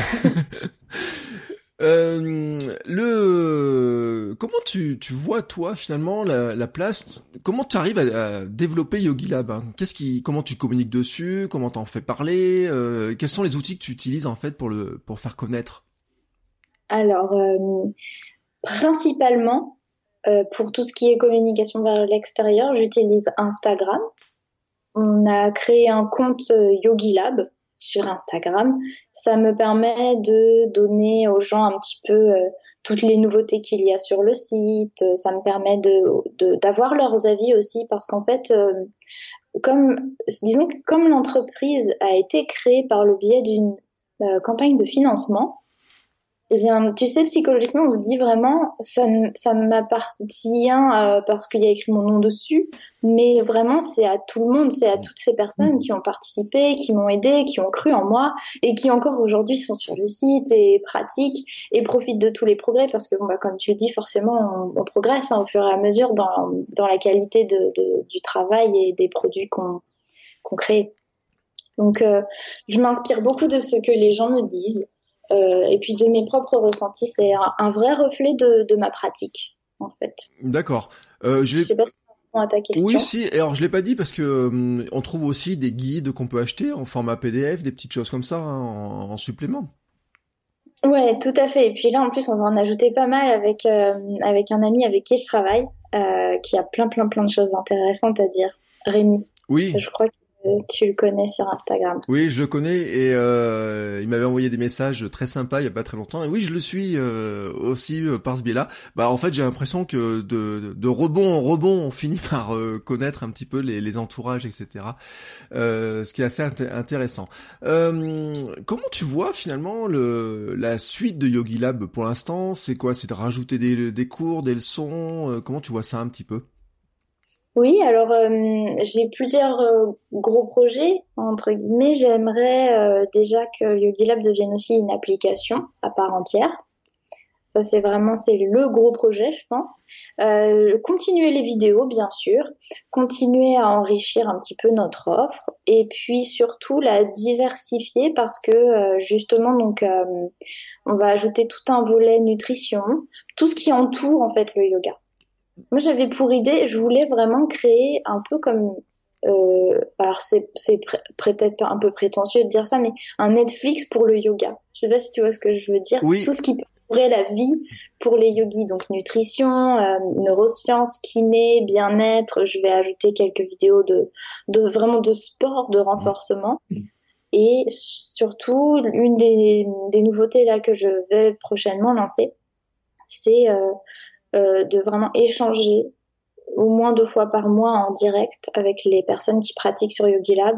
Euh, le comment tu, tu vois toi finalement la, la place? Comment tu arrives à, développer Yogi Lab hein? Qu'est-ce qui comment tu communiques dessus? Comment t'en fais parler? Euh, quels sont les outils que tu utilises en fait pour le pour faire connaître? Alors euh, principalement pour tout ce qui est communication vers l'extérieur j'utilise Instagram. On a créé un compte Yogi Lab sur Instagram. Ça me permet de donner aux gens un petit peu euh, toutes les nouveautés qu'il y a sur le site. Ça me permet de d'avoir leurs avis aussi parce qu'en fait, euh, comme disons que comme l'entreprise a été créée par le biais d'une euh, campagne de financement, eh bien, tu sais, psychologiquement, on se dit vraiment, ça, ça m'appartient euh, parce qu'il y a écrit mon nom dessus, mais vraiment, c'est à tout le monde, c'est à toutes ces personnes qui ont participé, qui m'ont aidé, qui ont cru en moi et qui encore aujourd'hui sont sur le site et pratiquent et profitent de tous les progrès parce que, bon, bah, comme tu le dis, forcément, on, progresse hein, au fur et à mesure dans, dans la qualité de, de, du travail et des produits qu'on qu'on crée. Donc, euh, je m'inspire beaucoup de ce que les gens me disent. Euh, et puis de mes propres ressentis, c'est un, vrai reflet de, de, ma pratique, en fait. D'accord. Euh, je sais pas si ça répond à ta question. Oui, si. Alors je l'ai pas dit parce que euh, on trouve aussi des guides qu'on peut acheter en format PDF, des petites choses comme ça hein, en, en, supplément. Ouais, tout à fait. Et puis là, en plus, on va en ajouter pas mal avec euh, avec un ami avec qui je travaille, euh, qui a plein plein plein de choses intéressantes à dire. Rémi. Oui. Je crois que tu le connais sur Instagram. Oui, je le connais et euh, il m'avait envoyé des messages très sympas il y a pas très longtemps. Et oui, je le suis euh, aussi euh, par ce biais-là. Bah en fait, j'ai l'impression que de, de rebond en rebond, on finit par euh, connaître un petit peu les, les entourages, etc. ce qui est assez intéressant. comment tu vois finalement le, la suite de Yogi Lab pour l'instant? C'est quoi? C'est de rajouter des, des cours, des leçons? Comment tu vois ça un petit peu? Oui, alors euh, j'ai plusieurs euh, gros projets, entre guillemets. J'aimerais euh, déjà que Yogi Lab devienne aussi une application à part entière. Ça, c'est vraiment c'est le gros projet, je pense. continuer les vidéos, bien sûr. Continuer à enrichir un petit peu notre offre. Et puis surtout la diversifier parce que justement, donc, on va ajouter tout un volet nutrition, tout ce qui entoure en fait le yoga. Moi j'avais pour idée, je voulais vraiment créer un peu comme euh, alors c'est peut-être un peu prétentieux de dire ça, mais un Netflix pour le yoga. Je sais pas si tu vois ce que je veux dire. Oui. Tout ce qui pourrait la vie pour les yogis, donc nutrition, euh, neurosciences, kiné, bien-être. Je vais ajouter quelques vidéos de, de vraiment de sport, de renforcement. Et surtout, une des, des nouveautés là que je vais prochainement lancer, c'est euh, euh, de vraiment échanger au moins deux fois par mois en direct avec les personnes qui pratiquent sur YogiLab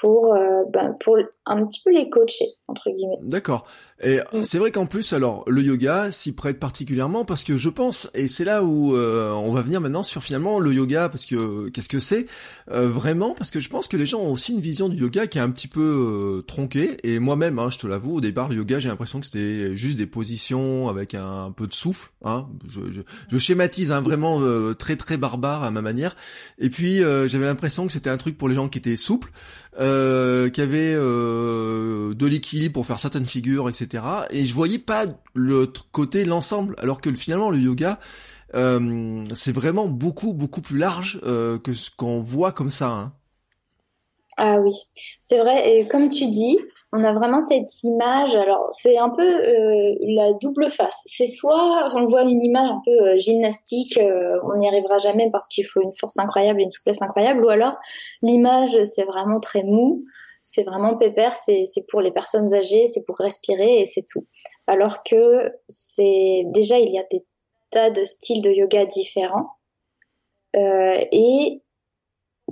pour, euh, ben, pour un petit peu les coacher, entre guillemets. D'accord. Et mm. c'est vrai qu'en plus, alors, le yoga s'y prête particulièrement parce que je pense, et c'est là où euh, on va venir maintenant sur finalement le yoga, parce que qu'est-ce que c'est euh, vraiment Parce que je pense que les gens ont aussi une vision du yoga qui est un petit peu tronquée. Et moi-même, hein, je te l'avoue, au départ, le yoga, j'ai l'impression que c'était juste des positions avec un, peu de souffle. Hein. Je, je, je schématise hein, vraiment très très barbare à ma manière. Et puis, j'avais l'impression que c'était un truc pour les gens qui étaient souples. Euh, qui avait euh, de l'équilibre pour faire certaines figures, etc. Et je voyais pas l'autre côté, l'ensemble, alors que finalement le yoga, euh, c'est vraiment beaucoup beaucoup plus large euh, que ce qu'on voit comme ça. Hein. Ah oui, c'est vrai. Et comme tu dis, on a vraiment cette image. Alors, c'est un peu la double face. C'est soit on voit une image un peu gymnastique, on n'y arrivera jamais parce qu'il faut une force incroyable et une souplesse incroyable, ou alors l'image c'est vraiment très mou, c'est vraiment pépère, c'est pour les personnes âgées, c'est pour respirer et c'est tout. Alors que c'est déjà il y a des tas de styles de yoga différents. et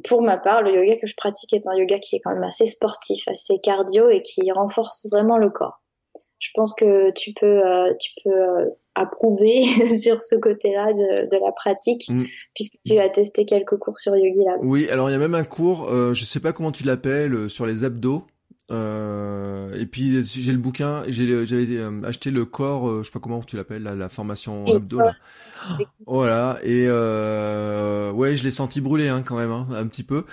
pour ma part, le yoga que je pratique est un yoga qui est quand même assez sportif, assez cardio et qui renforce vraiment le corps. Je pense que tu peux, euh, tu peux euh, approuver sur ce côté-là de, la pratique, mm. puisque tu as testé quelques cours sur Yogi Oui, alors il y a même un cours, euh, je sais pas comment tu l'appelles, sur les abdos. Euh, et puis j'ai le bouquin, j'avais euh, acheté le corps, euh, je sais pas comment tu l'appelles, la, la, formation là. Voilà et euh, ouais, je l'ai senti brûler hein, quand même hein, un petit peu.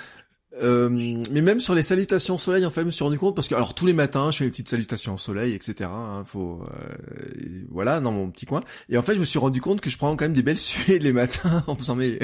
Euh, mais même sur les salutations au soleil, en fait, je me suis rendu compte parce que alors tous les matins, je fais mes petites salutations au soleil, etc. Hein, faut, euh, voilà, dans mon petit coin. Et en fait, je me suis rendu compte que je prends quand même des belles suées les matins en faisant mes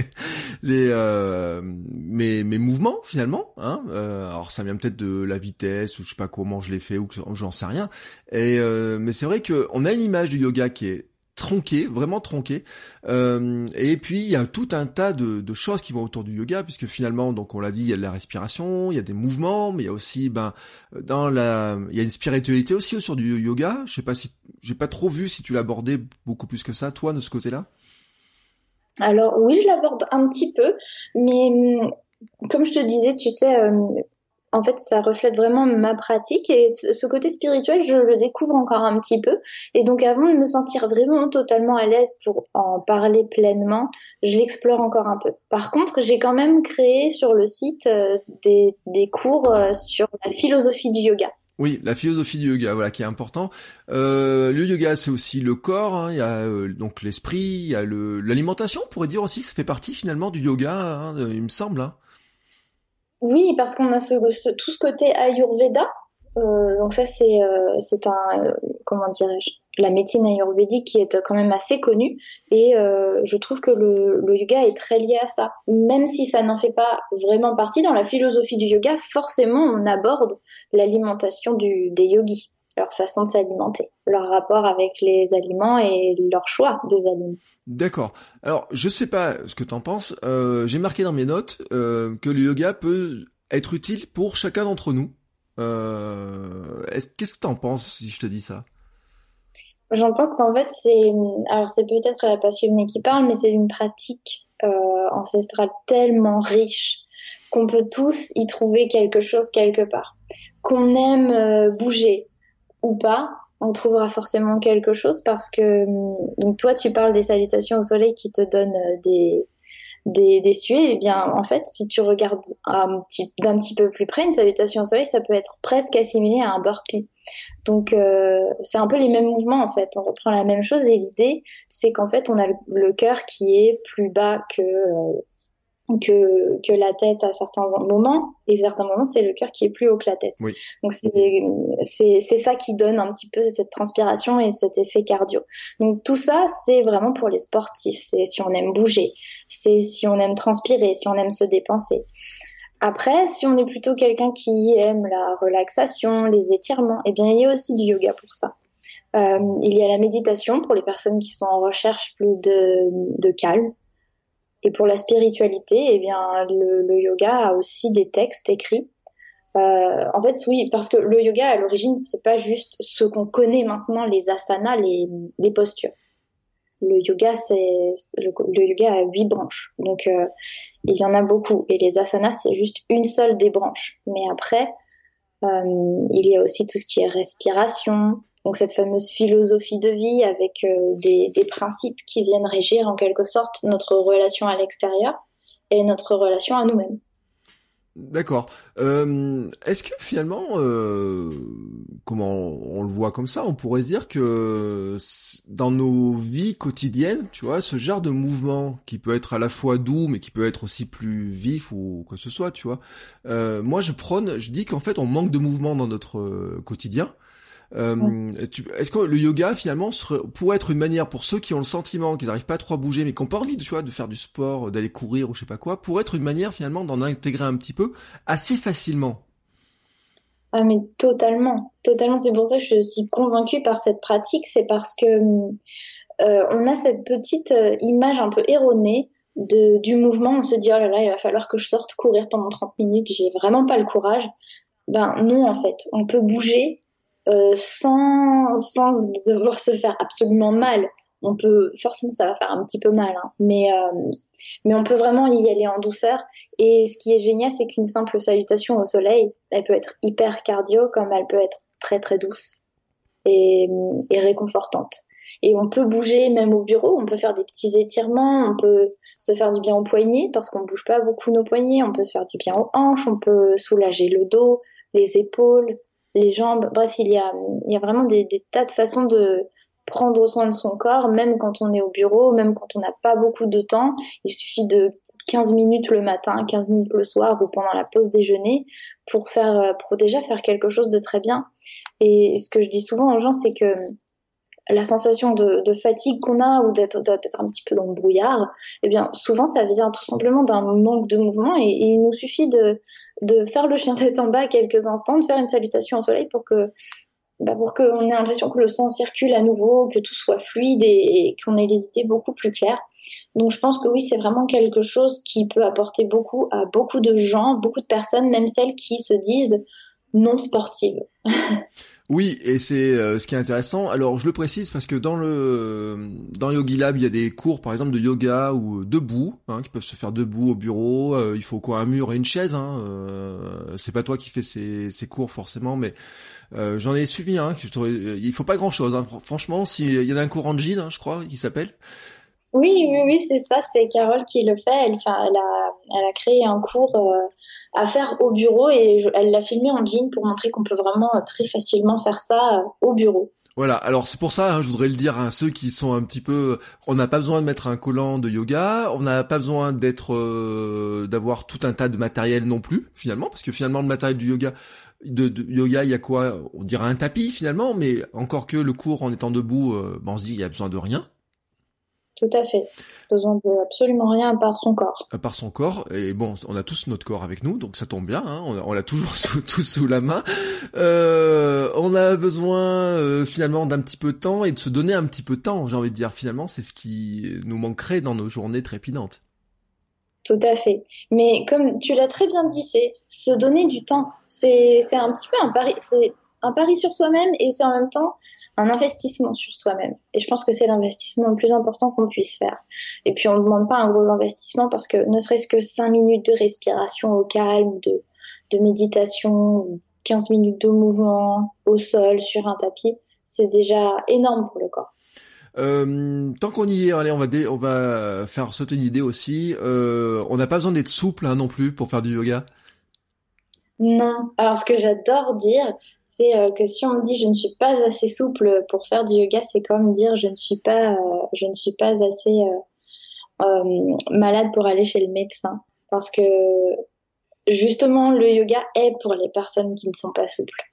les euh, mes, mes mouvements finalement. Hein, euh, alors ça vient peut-être de la vitesse ou je sais pas comment je l'ai fait ou que j'en sais rien. Et euh, mais c'est vrai que on a une image du yoga qui est tronqué, vraiment tronqué. Euh, et puis il y a tout un tas de, choses qui vont autour du yoga, puisque finalement, donc on l'a dit, il y a de la respiration, il y a des mouvements, mais il y a aussi, ben, dans la, il y a une spiritualité aussi autour du yoga. Je sais pas si, j'ai pas trop vu si tu l'abordais beaucoup plus que ça, toi, de ce côté-là. Alors oui, je l'aborde un petit peu, mais hum, comme je te disais, tu sais, euh, en fait, ça reflète vraiment ma pratique et ce côté spirituel, je le découvre encore un petit peu. Et donc, avant de me sentir vraiment totalement à l'aise pour en parler pleinement, je l'explore encore un peu. Par contre, j'ai quand même créé sur le site euh, des, cours euh, sur la philosophie du yoga. Oui, la philosophie du yoga, voilà, qui est important. Euh, le yoga, c'est aussi le corps. Hein, il y a donc l'esprit, il y a l'alimentation. On pourrait dire aussi que ça fait partie finalement du yoga, hein, il me semble. Hein. Oui, parce qu'on a ce, tout ce côté Ayurveda. Euh, donc ça, c'est euh, c'est un comment dirais-je la médecine ayurvédique qui est quand même assez connue et euh, je trouve que le, le, yoga est très lié à ça. Même si ça n'en fait pas vraiment partie dans la philosophie du yoga, forcément on aborde l'alimentation des yogis leur façon de s'alimenter, leur rapport avec les aliments et leur choix des aliments. D'accord. Alors, je sais pas ce que tu en penses. Euh, J'ai marqué dans mes notes euh, que le yoga peut être utile pour chacun d'entre nous. Euh, Qu'est-ce que tu en penses si je te dis ça? J'en pense qu'en fait, c'est alors c'est peut-être la passionnée qui parle, mais c'est une pratique ancestrale tellement riche qu'on peut tous y trouver quelque chose quelque part. Qu'on aime bouger, ou pas, on trouvera forcément quelque chose parce que donc toi tu parles des salutations au soleil qui te donnent euh, des des, des suées, eh bien en fait si tu regardes petit d'un petit peu plus près une salutation au soleil ça peut être presque assimilé à un burpee. Donc euh, c'est un peu les mêmes mouvements en fait, on reprend la même chose et l'idée c'est qu'en fait on a le, cœur qui est plus bas que euh, que, que la tête à certains moments, et certains moments, c'est le cœur qui est plus haut que la tête. Oui. Donc c'est c'est ça qui donne un petit peu cette transpiration et cet effet cardio. Donc tout ça, c'est vraiment pour les sportifs. C'est si on aime bouger, c'est si on aime transpirer, si on aime se dépenser. Après, si on est plutôt quelqu'un qui aime la relaxation, les étirements, eh bien il y a aussi du yoga pour ça. Euh, il y a la méditation pour les personnes qui sont en recherche plus de, de calme. Et pour la spiritualité, eh bien le, le yoga a aussi des textes écrits euh, en fait, oui, parce que le yoga à l'origine, c'est pas juste ce qu'on connaît maintenant, les asanas, les, les postures. Le yoga, c'est le, yoga a huit branches, donc euh, il y en a beaucoup. Et les asanas, c'est juste une seule des branches. Mais après, euh, il y a aussi tout ce qui est respiration, donc cette fameuse philosophie de vie avec euh, des, des principes qui viennent régir en quelque sorte notre relation à l'extérieur et notre relation à nous-mêmes. D'accord. Euh, Est-ce que finalement, euh, comment on le voit comme ça, on pourrait se dire que dans nos vies quotidiennes, tu vois, ce genre de mouvement qui peut être à la fois doux, mais qui peut être aussi plus vif ou quoi que ce soit, tu vois. Euh, moi, je prône, je dis qu'en fait, on manque de mouvement dans notre euh, quotidien. Euh, Est-ce que le yoga finalement serait, pourrait être une manière pour ceux qui ont le sentiment qu'ils n'arrivent pas trop à bouger, mais qui n'ont pas envie, tu vois, de faire du sport, d'aller courir ou je sais pas quoi, pourrait être une manière finalement d'en intégrer un petit peu assez facilement? Ah mais totalement, totalement. C'est pour ça que je suis convaincue par cette pratique, c'est parce que euh, on a cette petite euh, image un peu erronée de, du mouvement. On se dit oh là là, il va falloir que je sorte courir pendant 30 minutes. J'ai vraiment pas le courage. Ben non en fait, on peut bouger euh, sans, sans devoir se faire absolument mal. On peut, forcément, ça va faire un petit peu mal, hein, mais, euh, mais on peut vraiment y aller en douceur. Et ce qui est génial, c'est qu'une simple salutation au soleil, elle peut être hyper cardio, comme elle peut être très très douce et, et réconfortante. Et on peut bouger même au bureau, on peut faire des petits étirements, on peut se faire du bien aux poignets parce qu'on bouge pas beaucoup nos poignets, on peut se faire du bien aux hanches, on peut soulager le dos, les épaules, les jambes. Bref, il y a, il y a vraiment des, tas de façons de prendre soin de son corps, même quand on est au bureau, même quand on n'a pas beaucoup de temps. Il suffit de 15 minutes le matin, 15 minutes le soir ou pendant la pause déjeuner pour faire, pour déjà faire quelque chose de très bien. Et ce que je dis souvent aux gens, c'est que la sensation de, fatigue qu'on a ou d'être un petit peu dans le brouillard, eh bien souvent ça vient tout simplement d'un manque de mouvement et, il nous suffit de de faire le chien tête en bas quelques instants, de faire une salutation au soleil pour que bah pour qu'on ait l'impression que le sang circule à nouveau, que tout soit fluide et, et qu'on ait les idées beaucoup plus claires. Donc je pense que oui, c'est vraiment quelque chose qui peut apporter beaucoup à beaucoup de gens, beaucoup de personnes, même celles qui se disent non sportives. Oui, et c'est euh, ce qui est intéressant. Alors, je le précise parce que dans le dans Yogi Lab, il y a des cours, par exemple, de yoga ou debout, hein, qui peuvent se faire debout au bureau. Euh, il faut quoi, un mur et une chaise. Hein, euh, c'est pas toi qui fais ces, ces cours forcément, mais euh, j'en ai suivi. Hein, il faut pas grand chose. Hein, franchement, s'il y a un cours en jean, hein, je crois, qui s'appelle. Oui, oui, oui, c'est ça. C'est Carole qui le fait. Elle, elle a, elle a créé un cours à faire au bureau et elle l'a filmé en jean pour montrer qu'on peut vraiment euh, très facilement faire ça euh, au bureau. Voilà, alors c'est pour ça, hein, je voudrais le dire à ceux qui sont un petit peu, on n'a pas besoin de mettre un collant de yoga, on n'a pas besoin d'être, euh, d'avoir tout un tas de matériel non plus finalement, parce que finalement le matériel du yoga, de, yoga, il y a quoi? On dirait un tapis finalement, mais encore que le cours en étant debout, ben, on se dit il y a besoin de rien. Tout à fait. Besoin de absolument rien à part son corps. À part son corps. Et bon, on a tous notre corps avec nous, donc ça tombe bien. Hein, on, l'a toujours sous, tous sous la main. Euh, on a besoin euh, finalement d'un petit peu de temps et de se donner un petit peu de temps. J'ai envie de dire finalement, c'est ce qui nous manquerait dans nos journées trépidantes. Tout à fait. Mais comme tu l'as très bien dit, c'est se donner du temps. C'est c'est un petit peu un pari. C'est un pari sur soi-même et c'est en même temps un investissement sur soi-même. Et je pense que c'est l'investissement le plus important qu'on puisse faire. Et puis on ne demande pas un gros investissement parce que ne serait-ce que 5 minutes de respiration au calme, de, de méditation, 15 minutes de mouvement au sol, sur un tapis, c'est déjà énorme pour le corps. Euh, tant qu'on y est, allez, on va on va faire sauter une idée aussi. Euh, on n'a pas besoin d'être souple hein, non plus pour faire du yoga? Non. Alors ce que j'adore dire, c'est euh, que si on dit je ne suis pas assez souple pour faire du yoga, c'est comme dire je ne suis pas, euh, je ne suis pas assez euh, malade pour aller chez le médecin. Parce que justement, le yoga est pour les personnes qui ne sont pas souples.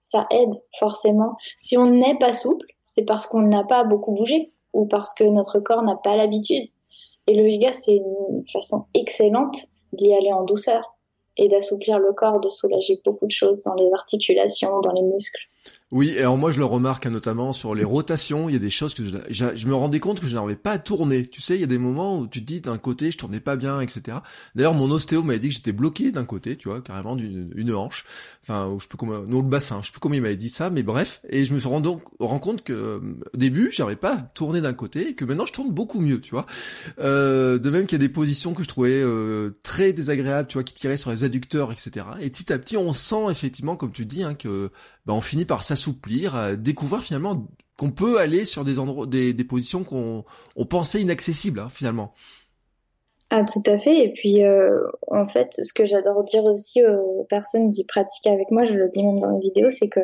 ça aide forcément. Si on n'est pas souple, c'est parce qu'on n'a pas beaucoup bougé ou parce que notre corps n'a pas l'habitude. Et le yoga, c'est une façon excellente d'y aller en douceur et d'assouplir le corps, de soulager beaucoup de choses dans les articulations, dans les muscles. Oui, et alors moi je le remarque hein, notamment sur les rotations, il y a des choses que je, je, me rendais compte que je n'arrivais pas à tourner. Tu sais, il y a des moments où tu te dis d'un côté je tournais pas bien, etc. D'ailleurs mon ostéo m'avait dit que j'étais bloqué d'un côté, tu vois, carrément d'une une hanche, enfin ou je peux comment, non le bassin, je sais plus comment il m'avait dit ça, mais bref. Et je me suis rendu rend compte que euh, au début j'arrivais pas à tourner d'un côté et que maintenant je tourne beaucoup mieux, tu vois. Euh, de même qu'il y a des positions que je trouvais euh, très désagréables, tu vois, qui tiraient sur les adducteurs, etc. Et petit à petit on sent effectivement, comme tu dis, hein, que bah, on finit par s'assouplir, découvrir finalement qu'on peut aller sur des endroits, des, positions qu'on on pensait inaccessibles hein, finalement. Ah tout à fait. Et puis euh, en fait, ce que j'adore dire aussi aux personnes qui pratiquent avec moi, je le dis même dans les vidéos, c'est que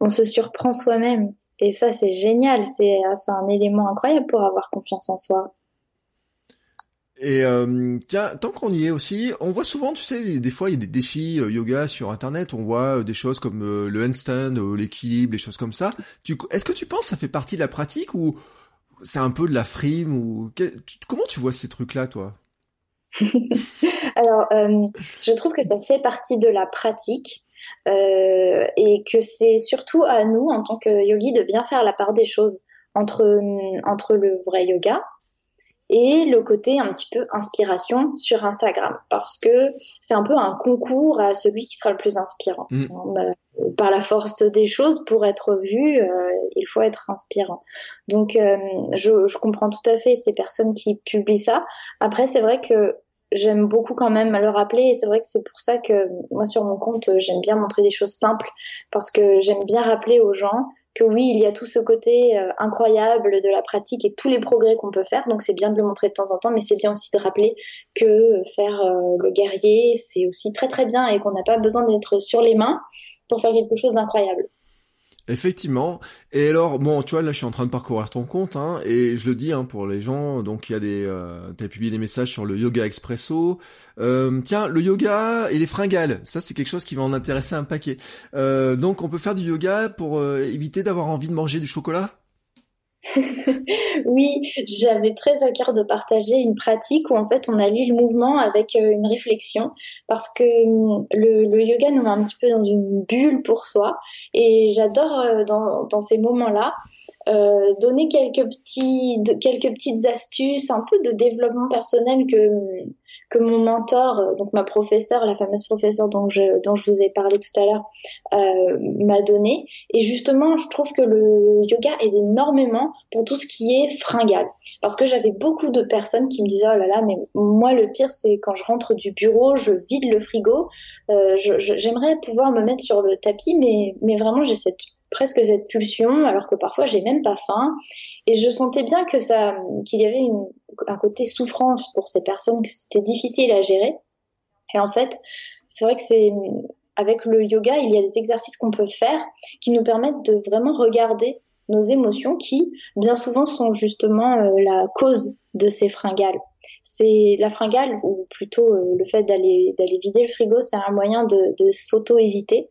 on se surprend soi-même. Et ça, c'est génial. C'est un élément incroyable pour avoir confiance en soi. Et euh, tiens, tant qu'on y est aussi, on voit souvent, tu sais, des fois il y a des défis euh, yoga sur internet, on voit euh, des choses comme euh, le handstand, l'équilibre, des choses comme ça. Est-ce que tu penses que ça fait partie de la pratique ou c'est un peu de la frime ou comment tu vois ces trucs-là, toi? Alors, je trouve que ça fait partie de la pratique. et que c'est surtout à nous, en tant que yogi, de bien faire la part des choses entre, entre le vrai yoga, et le côté un petit peu inspiration sur Instagram parce que c'est un peu un concours à celui qui sera le plus inspirant. Mm. Euh, par la force des choses, pour être vu, euh, il faut être inspirant. Donc, euh, je, je, comprends tout à fait ces personnes qui publient ça. Après, c'est vrai que j'aime beaucoup quand même le rappeler et c'est vrai que c'est pour ça que moi sur mon compte j'aime bien montrer des choses simples parce que j'aime bien rappeler aux gens que oui, il y a tout ce côté euh, incroyable de la pratique et tous les progrès qu'on peut faire. Donc c'est bien de le montrer de temps en temps, mais c'est bien aussi de rappeler que faire euh, le guerrier, c'est aussi très très bien et qu'on n'a pas besoin d'être sur les mains pour faire quelque chose d'incroyable. Effectivement. Et alors, bon, tu vois, là, je suis en train de parcourir ton compte, hein, et je le dis hein, pour les gens. Donc, il y a des, euh, t'as publié des messages sur le yoga expresso. Euh, tiens, le yoga et les fringales, ça, c'est quelque chose qui va en intéresser un paquet. Euh, donc, on peut faire du yoga pour euh, éviter d'avoir envie de manger du chocolat? oui, j'avais très à cœur de partager une pratique où en fait on allie le mouvement avec euh, une réflexion parce que hum, le, yoga nous met un petit peu dans une bulle pour soi et j'adore euh, dans, ces moments-là euh, donner quelques petits quelques petites astuces, un peu de développement personnel que que mon mentor, euh, donc ma professeure, la fameuse professeure dont je, dont je vous ai parlé tout à l'heure, euh, m'a donné. Et justement, je trouve que le yoga aide énormément pour tout ce qui est fringale. Parce que j'avais beaucoup de personnes qui me disaient, oh là là, mais moi le pire, c'est quand je rentre du bureau, je vide le frigo. Euh, J'aimerais pouvoir me mettre sur le tapis, mais, mais vraiment, j'ai cette presque cette pulsion, alors que parfois j'ai même pas faim. Et je sentais bien que ça, qu'il y avait une, un côté souffrance pour ces personnes, que c'était difficile à gérer. Et en fait, c'est vrai que c'est avec le yoga, il y a des exercices qu'on peut faire qui nous permettent de vraiment regarder nos émotions qui, bien souvent, sont justement euh, la cause de ces fringales. C'est la fringale, ou plutôt euh, le fait d'aller vider le frigo, c'est un moyen de, de s'auto-éviter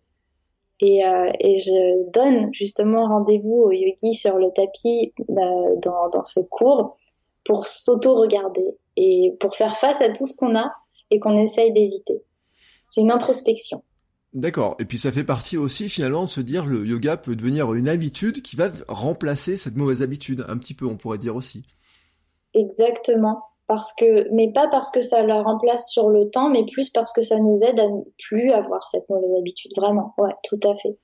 et, euh, et, je donne justement rendez-vous au yogi sur le tapis euh, dans, dans, ce cours pour s'auto-regarder et pour faire face à tout ce qu'on a et qu'on essaye d'éviter. C'est une introspection. D'accord. Et puis ça fait partie aussi finalement de se dire le yoga peut devenir une habitude qui va remplacer cette mauvaise habitude, un petit peu on pourrait dire aussi. Exactement parce que, mais pas parce que ça la remplace sur le temps, mais plus parce que ça nous aide à ne plus avoir cette mauvaise habitude. Vraiment, ouais, tout à fait.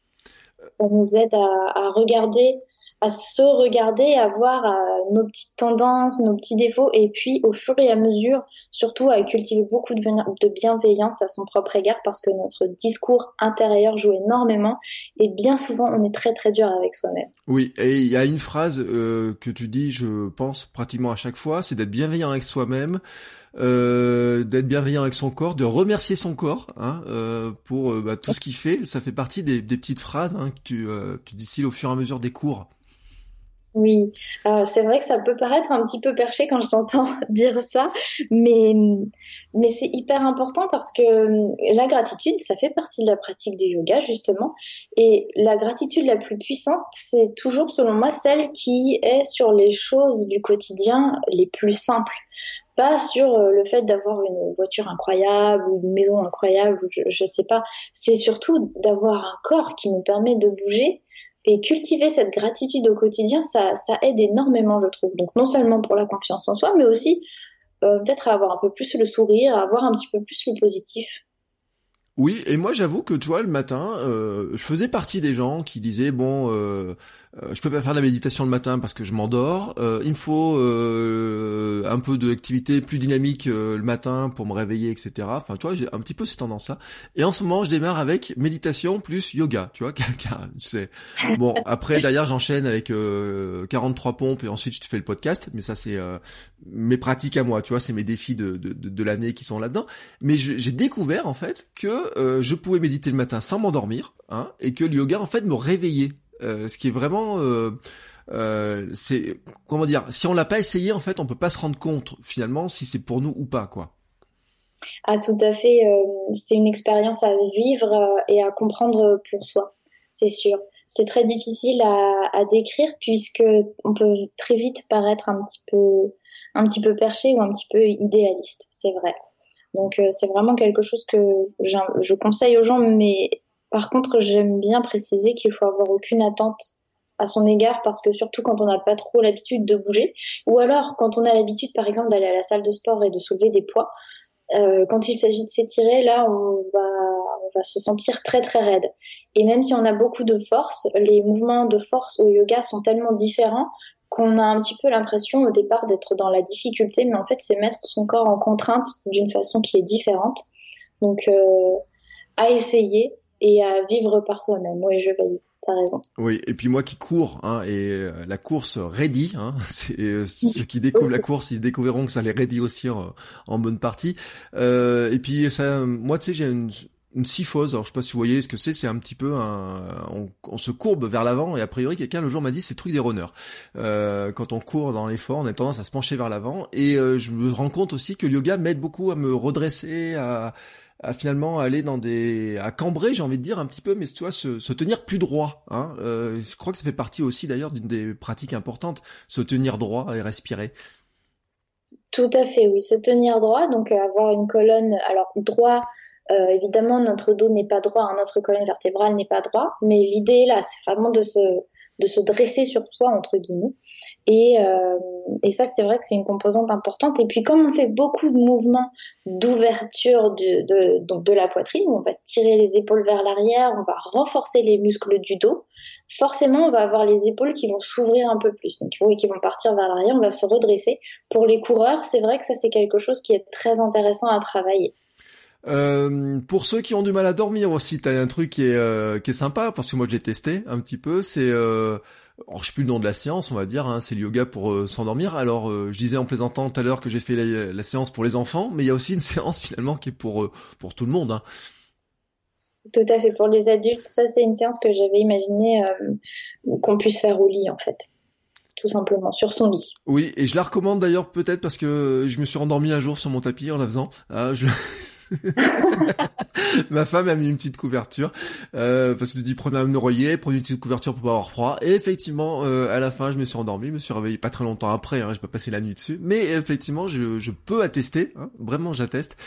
Ça nous aide à regarder à se regarder, à voir euh, nos petites tendances, nos petits défauts, et puis au fur et à mesure, surtout à cultiver beaucoup de, bienveillance à son propre égard, parce que notre discours intérieur joue énormément, et bien souvent on est très très dur avec soi-même. Oui, et il y a une phrase euh, que tu dis, je pense pratiquement à chaque fois, c'est d'être bienveillant avec soi-même. Euh, d'être bienveillant avec son corps, de remercier son corps hein, pour bah, tout ce qu'il fait. Ça fait partie des, petites phrases hein, que tu, tu dis au fur et à mesure des cours. Oui, c'est vrai que ça peut paraître un petit peu perché quand je t'entends dire ça, mais, mais c'est hyper important parce que euh, la gratitude, ça fait partie de la pratique du yoga, justement. Et la gratitude la plus puissante, c'est toujours, selon moi, celle qui est sur les choses du quotidien les plus simples. Pas sur euh, le fait d'avoir une voiture incroyable ou une maison incroyable, je, je sais pas. C'est surtout d'avoir un corps qui nous permet de bouger et cultiver cette gratitude au quotidien, ça, ça aide énormément, je trouve. Donc non seulement pour la confiance en soi, mais aussi euh, peut-être à avoir un peu plus le sourire, à avoir un petit peu plus le positif. Oui, et moi j'avoue que tu vois le matin, euh, je faisais partie des gens qui disaient bon, euh, euh, je peux pas faire de la méditation le matin parce que je m'endors. Euh, il me faut euh, un peu d'activité plus dynamique le matin pour me réveiller, etc. Enfin, tu vois, j'ai un petit peu ces tendances-là. Et en ce moment, je démarre avec méditation plus yoga, tu vois. c'est bon. Après, d'ailleurs, j'enchaîne avec 43 pompes et ensuite je fais le podcast. Mais ça, c'est mes pratiques à moi, tu vois. C'est mes défis de, de, de, de l'année qui sont là-dedans. Mais j'ai découvert en fait que je pouvais méditer le matin sans m'endormir, hein, et que le yoga en fait me réveillait. Euh, ce qui est vraiment euh, euh, c'est comment dire si on l'a pas essayé en fait on peut pas se rendre compte finalement si c'est pour nous ou pas quoi. Ah tout à fait c'est une expérience à vivre et à comprendre pour soi c'est sûr. C'est très difficile à, à, décrire puisque on peut très vite paraître un petit peu un petit peu perché ou un petit peu idéaliste c'est vrai. Donc c'est vraiment quelque chose que je conseille aux gens mais par contre, j'aime bien préciser qu'il faut avoir aucune attente à son égard parce que surtout quand on n'a pas trop l'habitude de bouger ou alors quand on a l'habitude par exemple d'aller à la salle de sport et de soulever des poids, euh, quand il s'agit de s'étirer, là on va, se sentir très très raide. Et même si on a beaucoup de force, les mouvements de force au yoga sont tellement différents qu'on a un petit peu l'impression au départ d'être dans la difficulté, mais en fait c'est mettre son corps en contrainte d'une façon qui est différente. Donc euh, à essayer, et à vivre par soi-même. Oui, je valide. T'as raison. Oui, et puis moi qui cours, hein, et euh, la course ready, hein, c'est euh, ceux qui découvrent la course, ils découvriront que ça les ready aussi en, bonne partie. Euh, et puis ça, moi tu sais, j'ai une, une syphose. Alors je sais pas si vous voyez ce que c'est. C'est un petit peu un, on, on se courbe vers l'avant et a priori quelqu'un le jour m'a dit c'est le truc des runners. Euh, quand on court dans l'effort, on a tendance à se pencher vers l'avant et euh, je me rends compte aussi que le yoga m'aide beaucoup à me redresser, à à finalement aller dans des à cambrer j'ai envie de dire un petit peu mais tu vois se, se tenir plus droit hein. Euh, je crois que ça fait partie aussi d'ailleurs d'une des pratiques importantes se tenir droit et respirer. Tout à fait oui se tenir droit donc euh, avoir une colonne alors droit euh, évidemment notre dos n'est pas droit hein, notre colonne vertébrale n'est pas droit mais l'idée là c'est vraiment de se de se dresser sur soi entre guillemets et, euh, et ça c'est vrai que c'est une composante importante. Et puis comme on fait beaucoup de mouvements d'ouverture de, la poitrine on va tirer les épaules vers l'arrière on va renforcer les muscles du dos forcément on va avoir les épaules qui vont s'ouvrir un peu plus. Donc oui qui vont partir vers l'arrière on va se redresser. Pour les coureurs c'est vrai que ça c'est quelque chose qui est très intéressant à travailler. Euh, pour ceux qui ont du mal à dormir aussi, t'as un truc qui est, euh, qui est sympa parce que moi j'ai testé un petit peu. C'est, alors je sais plus le nom de la séance, on va dire, hein, c'est le yoga pour euh, s'endormir. Alors je disais en plaisantant tout à l'heure que j'ai fait la, séance pour les enfants, mais il y a aussi une séance finalement qui est pour pour tout le monde. Hein. Tout à fait pour les adultes. Ça c'est une séance que j'avais imaginé qu'on puisse faire au lit en fait tout simplement, sur son lit. Oui, et je la recommande d'ailleurs peut-être parce que je me suis endormi un jour sur mon tapis en la faisant. Ah, je... Ma femme a mis une petite couverture euh, parce que tu dis prenez un oreiller, prenez une petite couverture pour pas avoir froid. Et effectivement, euh, à la fin, je me suis endormi, je me suis réveillé pas très longtemps après. Hein, je pas passer la nuit dessus, mais effectivement, je, je peux attester, hein, vraiment j'atteste,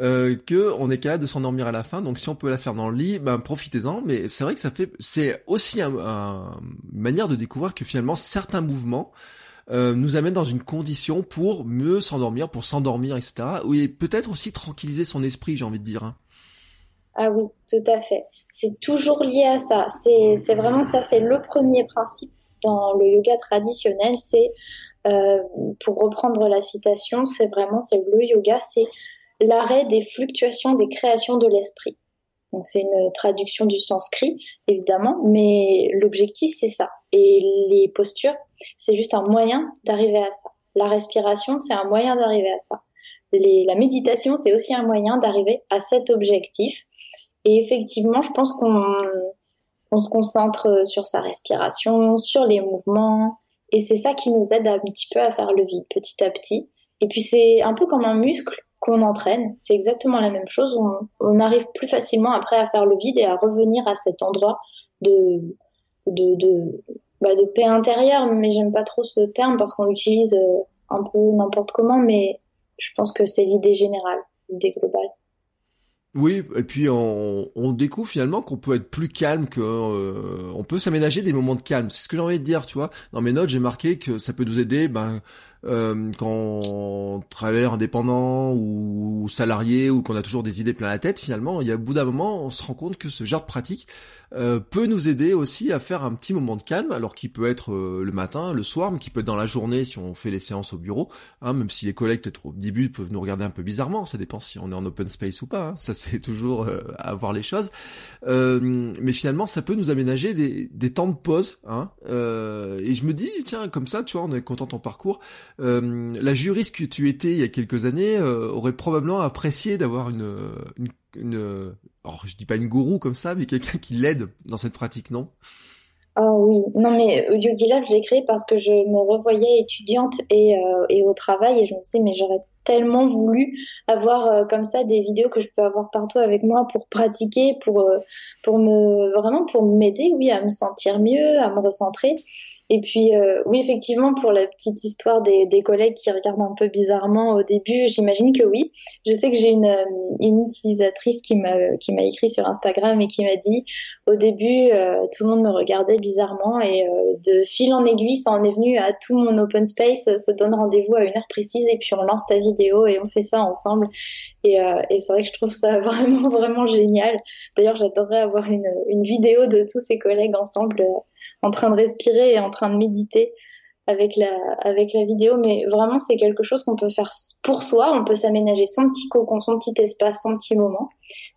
euh, que on est capable de s'endormir à la fin. Donc si on peut la faire dans le lit, ben profitez-en. Mais c'est vrai que ça fait, c'est aussi un, une manière de découvrir que finalement certains mouvements euh, nous amène dans une condition pour mieux s'endormir, pour s'endormir, etc. Oui, peut-être aussi tranquilliser son esprit, j'ai envie de dire. Hein. Ah oui, tout à fait. C'est toujours lié à ça. C'est vraiment ça, c'est le premier principe dans le yoga traditionnel. C'est, euh, pour reprendre la citation, c'est vraiment, c'est le yoga, c'est l'arrêt des fluctuations des créations de l'esprit. Donc c'est une traduction du sanskrit, évidemment, mais l'objectif c'est ça. Et les postures, c'est juste un moyen d'arriver à ça. La respiration, c'est un moyen d'arriver à ça. La méditation, c'est aussi un moyen d'arriver à cet objectif. Et effectivement, je pense qu'on on se concentre sur sa respiration, sur les mouvements, Et c'est ça qui nous aide un petit peu à faire le vide petit à petit. Et puis c'est un peu comme un muscle qu'on entraîne. C'est exactement la même chose. On, arrive plus facilement après à faire le vide et à revenir à cet endroit de, de, de, bah, paix intérieure. Mais j'aime pas trop ce terme parce qu'on l'utilise euh, un peu n'importe comment. Mais je pense que c'est l'idée générale, l'idée globale. Oui, et puis on, on découvre finalement qu'on peut être plus calme, que euh, on peut s'aménager des moments de calme. C'est ce que j'ai envie de dire, tu vois. Dans mes notes, j'ai marqué que ça peut nous aider, ben, euh, quand on travaille indépendant ou salarié ou qu'on a toujours des idées plein la tête. Finalement, il y a au bout d'un moment, on se rend compte que ce genre de pratique euh, peut nous aider aussi à faire un petit moment de calme, alors qu'il peut être euh, le matin, le soir, mais qui peut être dans la journée si on fait les séances au bureau, hein, même si les collègues peut-être au début peuvent nous regarder un peu bizarrement, ça dépend si on est en open space ou pas, hein. ça c'est toujours euh, à voir les choses. mais finalement, ça peut nous aménager des, des temps de pause, hein, et je me dis, tiens, comme ça, tu vois, on est content de ton parcours. la juriste que tu étais il y a quelques années aurait probablement apprécié d'avoir une, une une, alors je dis pas une gourou comme ça, mais quelqu'un qui l'aide dans cette pratique, non? Oh oui, non mais euh, Yogi Lab, je l'ai créé parce que je me revoyais étudiante et, euh, et au travail et je me disais mais j'aurais tellement voulu avoir euh, comme ça des vidéos que je peux avoir partout avec moi pour pratiquer, pour pour me vraiment pour m'aider, oui, à me sentir mieux, à me recentrer. Et puis, euh, oui, effectivement, pour la petite histoire des, des, collègues qui regardent un peu bizarrement au début, j'imagine que oui. Je sais que j'ai une, euh, une utilisatrice qui m'a qui m'a écrit sur Instagram et qui m'a dit au début, euh, tout le monde me regardait bizarrement et de fil en aiguille, ça en est venu à tout mon open space, se donne rendez-vous à une heure précise et puis on lance ta vidéo et on fait ça ensemble. Et, et c'est vrai que je trouve ça vraiment vraiment génial. D'ailleurs, j'adorerais avoir une, une vidéo de tous ces collègues ensemble en train de respirer et en train de méditer avec la, avec la vidéo, mais vraiment c'est quelque chose qu'on peut faire pour soi, on peut s'aménager son petit cocon, son petit espace, son petit moment,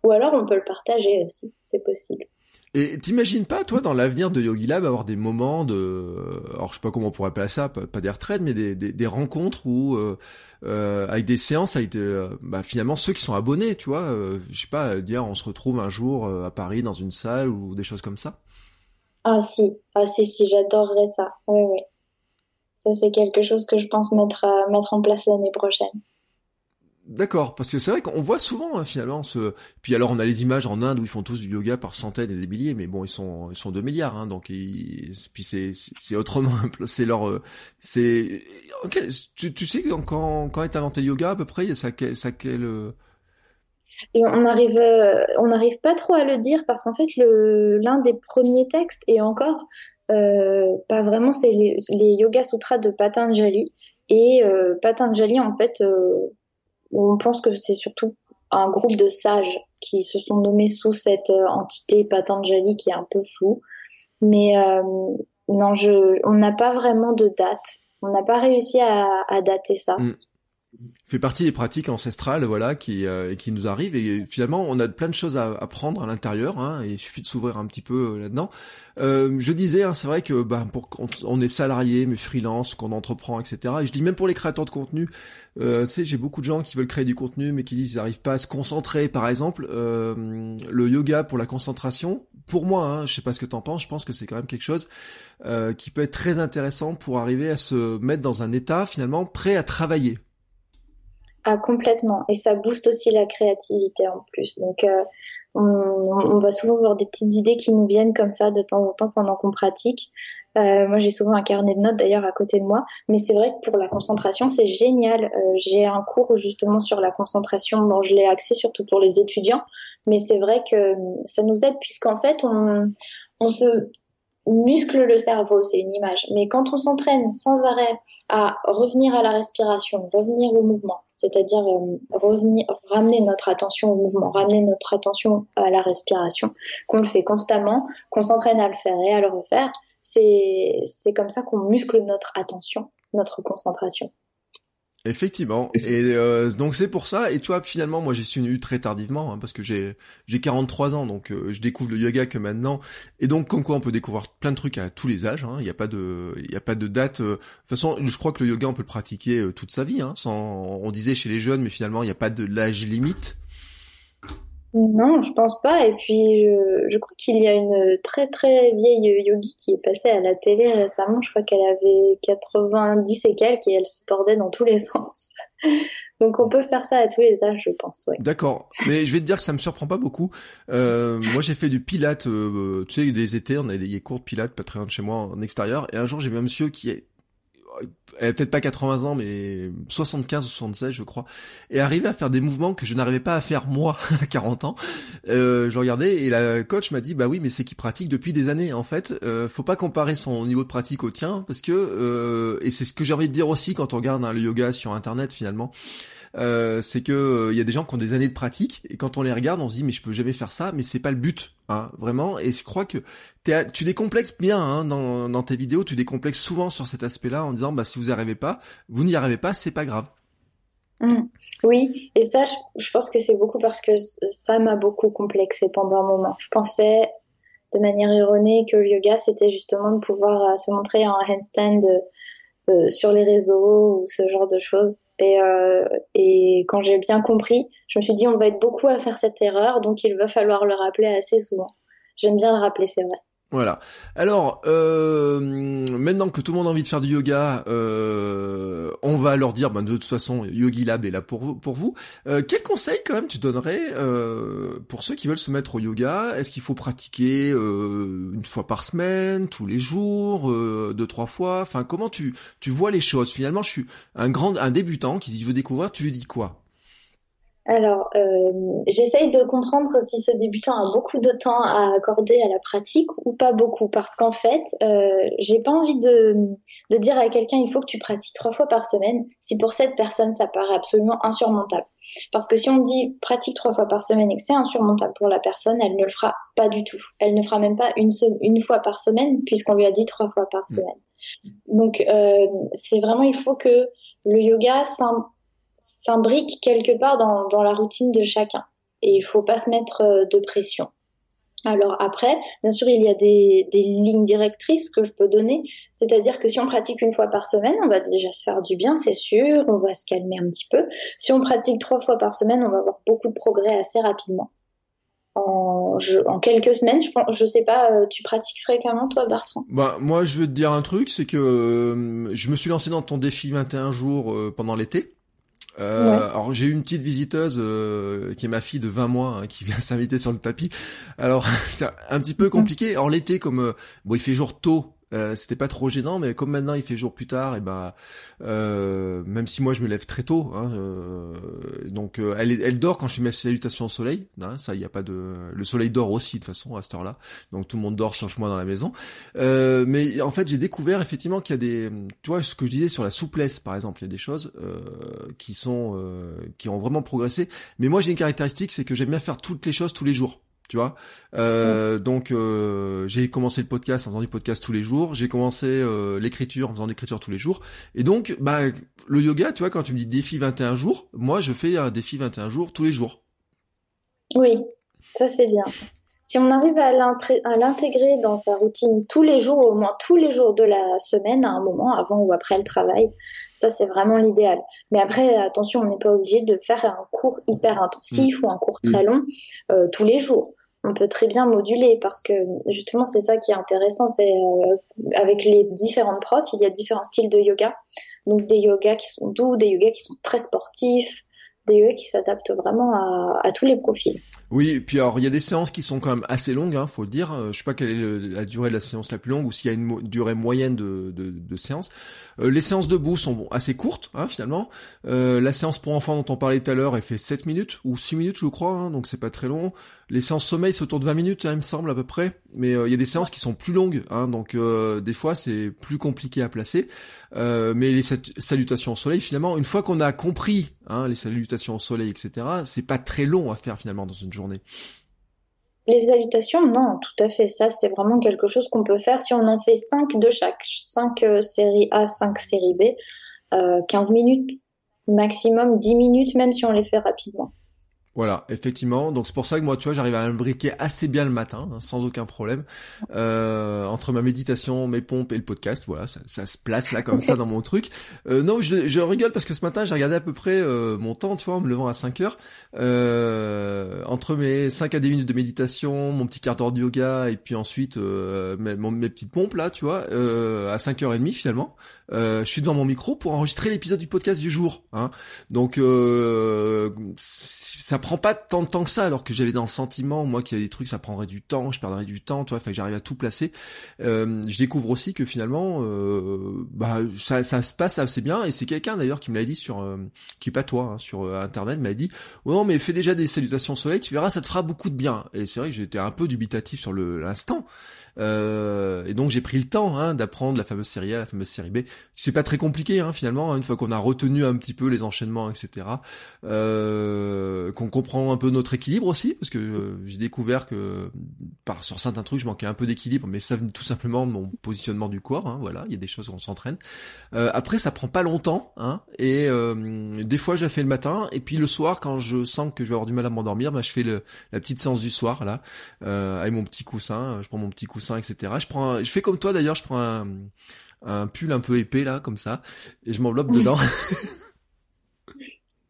ou alors on peut le partager aussi, c'est possible. Et t'imagines pas, toi, dans l'avenir de Yogi Lab, avoir des moments de, alors je sais pas comment on pourrait appeler ça, pas, des retraites, mais des, des, rencontres où, euh, euh, avec des séances, avec euh, bah, finalement ceux qui sont abonnés, tu vois, euh, je sais pas, dire on se retrouve un jour à Paris dans une salle ou des choses comme ça. Ah si, ah si, si, j'adorerais ça. Oui, oui. Ça, c'est quelque chose que je pense mettre, euh, mettre en place l'année prochaine. D'accord, parce que c'est vrai qu'on voit souvent hein, finalement ce. Puis alors on a les images en Inde où ils font tous du yoga par centaines et des milliers, mais bon ils sont ils sont 2 milliards, hein, donc ils... puis c'est c'est autrement c'est leur euh, c'est tu, tu sais quand quand est inventé le yoga à peu près ça ça quel euh, on n'arrive pas trop à le dire parce qu'en fait, l'un des premiers textes, et encore, euh, pas vraiment, c'est les, Yoga Sutras de Patanjali. Et euh, Patanjali, en fait, on pense que c'est surtout un groupe de sages qui se sont nommés sous cette entité Patanjali qui est un peu floue. Mais non, on n'a pas vraiment de date. On n'a pas réussi à, à dater ça. Mm fait partie des pratiques ancestrales, voilà, qui euh, qui nous arrivent et finalement on a plein de choses à apprendre à l'intérieur. Hein, et il suffit de s'ouvrir un petit peu euh, là-dedans. Euh, je disais, hein, c'est vrai que bah, pour on est salarié, mais freelance, qu'on entreprend, etc. Et je dis même pour les créateurs de contenu, euh, tu sais, j'ai beaucoup de gens qui veulent créer du contenu, mais qui disent qu'ils n'arrivent pas à se concentrer. Par exemple, euh, le yoga pour la concentration. Pour moi, hein, je sais pas ce que t'en penses, je pense que c'est quand même quelque chose euh, qui peut être très intéressant pour arriver à se mettre dans un état finalement prêt à travailler. Ah, complètement. Et ça booste aussi la créativité en plus. Donc, euh, on, on, va souvent voir des petites idées qui nous viennent comme ça de temps en temps pendant qu'on pratique. Euh, moi, j'ai souvent un carnet de notes d'ailleurs à côté de moi. Mais c'est vrai que pour la concentration, c'est génial. Euh, j'ai un cours justement sur la concentration. Bon, je l'ai axé surtout pour les étudiants. Mais c'est vrai que ça nous aide puisqu'en fait, on, on se muscle le cerveau, c'est une image. Mais quand on s'entraîne sans arrêt à revenir à la respiration, revenir au mouvement, c'est-à-dire euh, ramener notre attention au mouvement, ramener notre attention à la respiration, qu'on le fait constamment, qu'on s'entraîne à le faire et à le refaire, c'est, c'est comme ça qu'on muscle notre attention, notre concentration. Effectivement. Et euh, donc c'est pour ça. Et toi, finalement, moi j'ai su très tardivement hein, parce que j'ai j'ai 43 ans, donc euh, je découvre le yoga que maintenant. Et donc comme quoi on peut découvrir plein de trucs à tous les âges. Hein. Il n'y a pas de il y a pas de date. Euh. De toute façon, je crois que le yoga on peut le pratiquer toute sa vie. Hein, sans on disait chez les jeunes, mais finalement il n'y a pas de l'âge limite. Non, je pense pas. Et puis, je, crois qu'il y a une très très vieille yogi qui est passée à la télé récemment. Je crois qu'elle avait 90 et quelques et elle se tordait dans tous les sens. Donc on peut faire ça à tous les âges, je pense. D'accord, mais je vais te dire que ça me surprend pas beaucoup. Euh, moi, j'ai fait du pilate, euh, tu sais, des étés, on a des cours de pilate pas très loin de chez moi en extérieur, et un jour j'ai vu un monsieur qui est elle peut-être pas 80 ans, mais 75 ou 76, je crois, et arrivait à faire des mouvements que je n'arrivais pas à faire moi à 40 ans. Euh, je regardais et la coach m'a dit bah oui, mais c'est qu'il pratique depuis des années. En fait, euh, faut pas comparer son niveau de pratique au tien parce que euh, et c'est ce que j'ai envie de dire aussi quand on regarde hein, le yoga sur internet finalement. Euh, c'est que il euh, y a des gens qui ont des années de pratique et quand on les regarde, on se dit mais je peux jamais faire ça, mais c'est pas le but, hein, vraiment. Et je crois que tu décomplexes bien hein, dans, dans tes vidéos, tu décomplexes souvent sur cet aspect-là en disant bah si vous n'y arrivez pas, vous n'y arrivez pas, c'est pas grave. Mmh. Oui, et ça, je, pense que c'est beaucoup parce que ça m'a beaucoup complexé pendant un moment. Je pensais de manière erronée que le yoga, c'était justement de pouvoir euh, se montrer en handstand sur les réseaux ou ce genre de choses. Et, euh, et quand j'ai bien compris, je me suis dit on va être beaucoup à faire cette erreur, donc il va falloir le rappeler assez souvent. J'aime bien le rappeler, c'est vrai. Voilà. Alors, euh, maintenant que tout le monde a envie de faire du yoga, euh, on va leur dire, ben, de toute façon, Yogi Lab est là pour vous. Euh, quel conseil quand même tu donnerais pour ceux qui veulent se mettre au yoga? Est-ce qu'il faut pratiquer une fois par semaine, tous les jours, deux trois fois? Enfin, comment tu tu vois les choses? Finalement, je suis un grand un débutant qui dit je veux découvrir. Tu lui dis quoi? Alors, euh, j'essaye de comprendre si ce débutant a beaucoup de temps à accorder à la pratique ou pas beaucoup, parce qu'en fait, euh, j'ai pas envie de, de dire à quelqu'un il faut que tu pratiques trois fois par semaine, si pour cette personne ça paraît absolument insurmontable. Parce que si on dit pratique trois fois par semaine et que c'est insurmontable pour la personne, elle ne le fera pas du tout. Elle ne fera même pas une, une fois par semaine, puisqu'on lui a dit trois fois par mmh. semaine. Donc, euh, c'est vraiment il faut que le yoga s'imbrique quelque part dans, dans, la routine de chacun. Et il faut pas se mettre euh, de pression. Alors après, bien sûr, il y a des, des lignes directrices que je peux donner. C'est-à-dire que si on pratique une fois par semaine, on va déjà se faire du bien, c'est sûr, on va se calmer un petit peu. Si on pratique trois fois par semaine, on va avoir beaucoup de progrès assez rapidement. En, quelques semaines, je, je sais pas, euh, tu pratiques fréquemment toi, Bertrand? Bah moi, je veux te dire un truc, c'est que euh, je me suis lancé dans ton défi 21 jours pendant l'été. Euh, Alors j'ai eu une petite visiteuse euh, qui est ma fille de 20 mois hein, qui vient s'inviter sur le tapis. Alors c'est un petit peu compliqué. Alors l'été comme euh, bon il fait jour tôt euh, c'était pas trop gênant, mais comme maintenant il fait jour plus tard, et bah euh, même si moi je me lève très tôt, hein, euh, donc elle, elle dort quand je fais mes salutations au soleil. Hein, ça, y a pas de, le soleil dort aussi de toute façon à cette heure-là, donc tout le monde dort sauf moi dans la maison. mais en fait, j'ai découvert effectivement qu'il y a des, tu vois, ce que je disais sur la souplesse, par exemple, il y a des choses qui sont, qui ont vraiment progressé. Mais moi, j'ai une caractéristique, c'est que j'aime bien faire toutes les choses tous les jours tu vois. Euh, donc euh, j'ai commencé le podcast en faisant du podcast tous les jours, j'ai commencé euh, l'écriture en faisant de l'écriture tous les jours, et donc bah le yoga, tu vois, quand tu me dis défi 21 jours, moi je fais un défi 21 jours tous les jours. Oui, ça c'est bien. Si on arrive à l'intégrer dans sa routine tous les jours, au moins tous les jours de la semaine, à un moment, avant ou après le travail, ça c'est vraiment l'idéal. Mais après, attention, on n'est pas obligé de faire un cours hyper intensif mm. ou un cours très mm. long euh, tous les jours. On peut très bien moduler parce que justement c'est ça qui est intéressant, c'est euh, avec les différentes profs, il y a différents styles de yoga. Donc des yogas qui sont doux, des yogas qui sont très sportifs, des yogas qui s'adaptent vraiment à, à tous les profils. Oui, et puis alors il y a des séances qui sont quand même assez longues, hein, faut le dire. Euh, je sais pas quelle est la durée de la séance la plus longue ou s'il y a une durée moyenne de, de, de séance. Euh, les séances debout sont assez courtes, hein, finalement. Euh, la séance pour enfants dont on parlait tout à l'heure, elle fait 7 minutes ou 6 minutes, je crois, hein, donc c'est pas très long. Les séances sommeil, c'est autour de 20 minutes, hein, il me semble à peu près. Mais il y a des séances qui sont plus longues, hein, donc des fois c'est plus compliqué à placer. mais les salutations au soleil, finalement, une fois qu'on a compris hein, les salutations au soleil, etc., c'est pas très long à faire finalement dans une les salutations, non, tout à fait. Ça, c'est vraiment quelque chose qu'on peut faire si on en fait 5 de chaque. 5 euh, séries A, 5 séries B, 15 euh, minutes maximum, 10 minutes, même si on les fait rapidement. Voilà, effectivement. Donc c'est pour ça que moi, tu vois, j'arrive à imbriquer assez bien le matin, hein, sans aucun problème, euh, entre ma méditation, mes pompes et le podcast. Voilà, ça, ça se place là comme ça dans mon truc. Euh, non, je, je, rigole parce que ce matin, j'ai regardé à peu près euh, mon temps, tu vois, en me levant à 5 heures. Euh, entre mes 5 à 10 minutes de méditation, mon petit quart d'heure de yoga et puis ensuite euh, mes, mes, petites pompes là, tu vois, euh, à 5h30 finalement. Je suis devant mon micro pour enregistrer l'épisode du podcast du jour. Hein. Donc ça prend pas tant de temps que ça, alors que j'avais dans le sentiment, moi, qu'il y a des trucs, ça prendrait du temps, je perdrais du temps, tu vois, fait que j'arrive à tout placer. Euh, je découvre aussi que finalement, euh, bah, ça, ça, se passe assez bien, et c'est quelqu'un d'ailleurs qui me l'a dit sur, euh, qui est pas toi, hein, sur euh, internet, m'a dit, oh non, mais fais déjà des salutations au soleil, tu verras, ça te fera beaucoup de bien. Et c'est vrai que j'étais un peu dubitatif sur l'instant. Euh, et donc j'ai pris le temps hein, d'apprendre la fameuse série A, la fameuse série B. C'est pas très compliqué hein, finalement, hein, une fois qu'on a retenu un petit peu les enchaînements, etc. Euh, qu'on comprend un peu notre équilibre aussi, parce que euh, j'ai découvert que par sur certains trucs je manquais un peu d'équilibre, mais ça venait tout simplement de mon positionnement du corps. Hein, voilà, il y a des choses où on s'entraîne. Euh, après ça prend pas longtemps, hein, et euh, des fois je la fais le matin, et puis le soir quand je sens que je vais avoir du mal à m'endormir, bah, je fais le, la petite séance du soir là, avec mon petit coussin, je prends mon petit coussin etc. Je prends, je fais comme toi d'ailleurs, je prends un, un pull un peu épais là, comme ça, et je m'enveloppe dedans.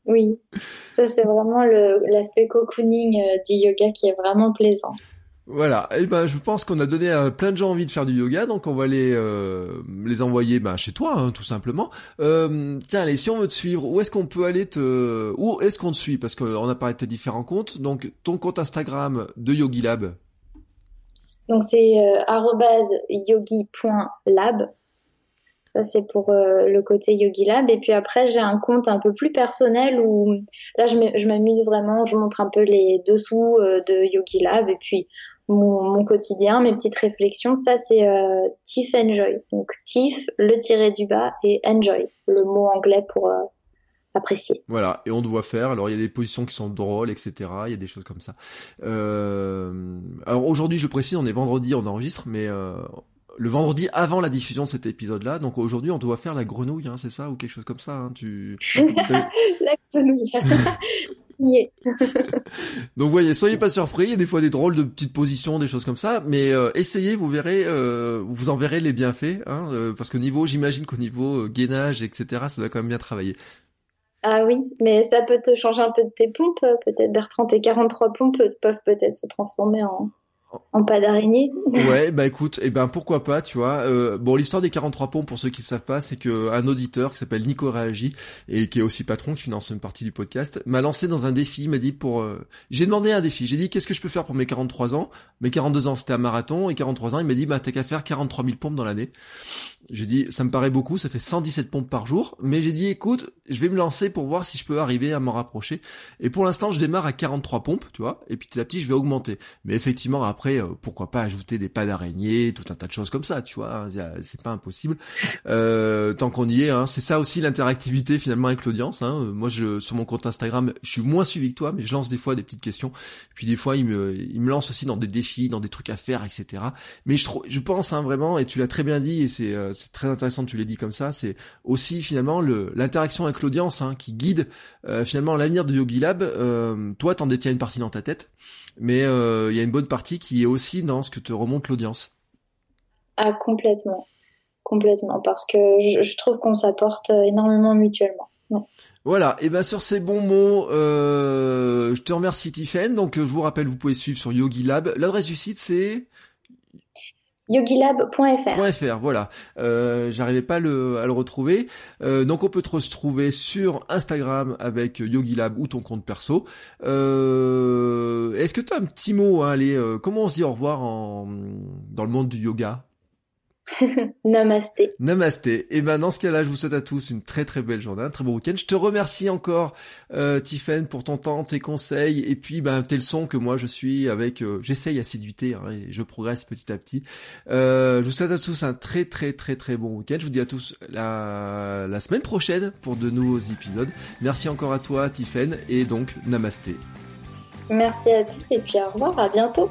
oui, ça c'est vraiment l'aspect cocooning euh, du yoga qui est vraiment plaisant. Voilà, et eh ben je pense qu'on a donné à plein de gens envie de faire du yoga, donc on va les euh, les envoyer ben, chez toi, hein, tout simplement. Euh, tiens, allez, si on veut te suivre, où est-ce qu'on peut aller te, où est-ce qu'on te suit? Parce qu'on a parlé de tes différents comptes, donc ton compte Instagram de Yogilab, donc c'est euh, yogi.lab. Ça c'est pour euh, le côté Yogi Lab. Et puis après j'ai un compte un peu plus personnel où là je m'amuse vraiment, je montre un peu les dessous euh, de Yogi Lab et puis mon, mon, quotidien, mes petites réflexions. Ça c'est euh, Tiff Enjoy. Donc Tiff, le tiré du bas et Enjoy, le mot anglais pour apprécié. Voilà, et on doit faire. Alors il y a des positions qui sont drôles, etc. Il y a des choses comme ça. Euh... Alors aujourd'hui, je précise, on est vendredi, on enregistre, mais euh, le vendredi avant la diffusion de cet épisode-là. Donc aujourd'hui, on doit faire la grenouille, hein, c'est ça, ou quelque chose comme ça. Hein, tu... la grenouille. Donc voyez, soyez pas surpris, il y a des fois des drôles de petites positions, des choses comme ça, mais euh, essayez, vous verrez, euh, vous en verrez les bienfaits, hein, euh, parce que niveau, j'imagine qu'au niveau gainage, etc., ça doit quand même bien travailler. Ah oui, mais ça peut te changer un peu de tes pompes. Peut-être Bertrand, tes 43 pompes peuvent peut-être se transformer en, en pas d'araignée. ouais, bah écoute, et eh ben pourquoi pas, tu vois. Euh, bon, l'histoire des 43 pompes, pour ceux qui ne savent pas, c'est que un auditeur qui s'appelle Nico Réagi et qui est aussi patron, qui finance une partie du podcast, m'a lancé dans un défi. Il m'a dit pour, euh, j'ai demandé un défi. J'ai dit qu'est-ce que je peux faire pour mes 43 ans? Mes 42 ans c'était un marathon et 43 ans, il m'a dit bah t'as qu'à faire 43 000 pompes dans l'année. J'ai dit ça me paraît beaucoup, ça fait 117 pompes par jour, mais j'ai dit écoute, je vais me lancer pour voir si je peux arriver à m'en rapprocher. Et pour l'instant, je démarre à 43 pompes, tu vois, et puis petit à petit, je vais augmenter. Mais effectivement, après, euh, pourquoi pas ajouter des pas d'araignée, tout un tas de choses comme ça, tu vois, c'est pas impossible. Euh, tant qu'on y est, hein, c'est ça aussi l'interactivité finalement avec l'audience. Hein. Moi, je sur mon compte Instagram, je suis moins suivi que toi, mais je lance des fois des petites questions. Puis des fois, il me, il me lance aussi dans des défis, dans des trucs à faire, etc. Mais je, je pense hein, vraiment, et tu l'as très bien dit, et c'est euh, très intéressant, tu l'as dit comme ça, c'est aussi finalement l'interaction avec l'audience hein, qui guide euh, finalement l'avenir de Yogi Lab. Euh, toi, t'en détiens une partie dans ta tête, mais euh, il y a une bonne partie qui est aussi dans ce que te remonte l'audience. Ah, complètement. Complètement, parce que je, trouve qu'on s'apporte énormément mutuellement. Voilà, et bien sur ces bons mots, je te remercie Tiffen. Donc je vous rappelle, vous pouvez suivre sur Yogi Lab. L'adresse du site c'est yogilab.fr. voilà. Euh, J'arrivais pas le, à le retrouver. Euh, donc on peut te retrouver sur Instagram avec Yogilab ou ton compte perso. Euh, Est-ce que tu as un petit mot à aller euh, Comment on se dit au revoir dans le monde du yoga? Namasté. Namasté. Et eh ben dans ce cas-là, je vous souhaite à tous une très très belle journée, un très bon week-end. Je te remercie encore, euh, Tiffen, pour ton temps, tes conseils et puis ben tes leçons que moi je suis avec. Euh, J'essaye assiduité hein, et je progresse petit à petit. Euh, je vous souhaite à tous un très très très très bon week-end. Je vous dis à tous la, la semaine prochaine pour de nouveaux épisodes. Merci encore à toi, Tiffen, et donc Namasté. Merci à tous et puis au revoir, à bientôt.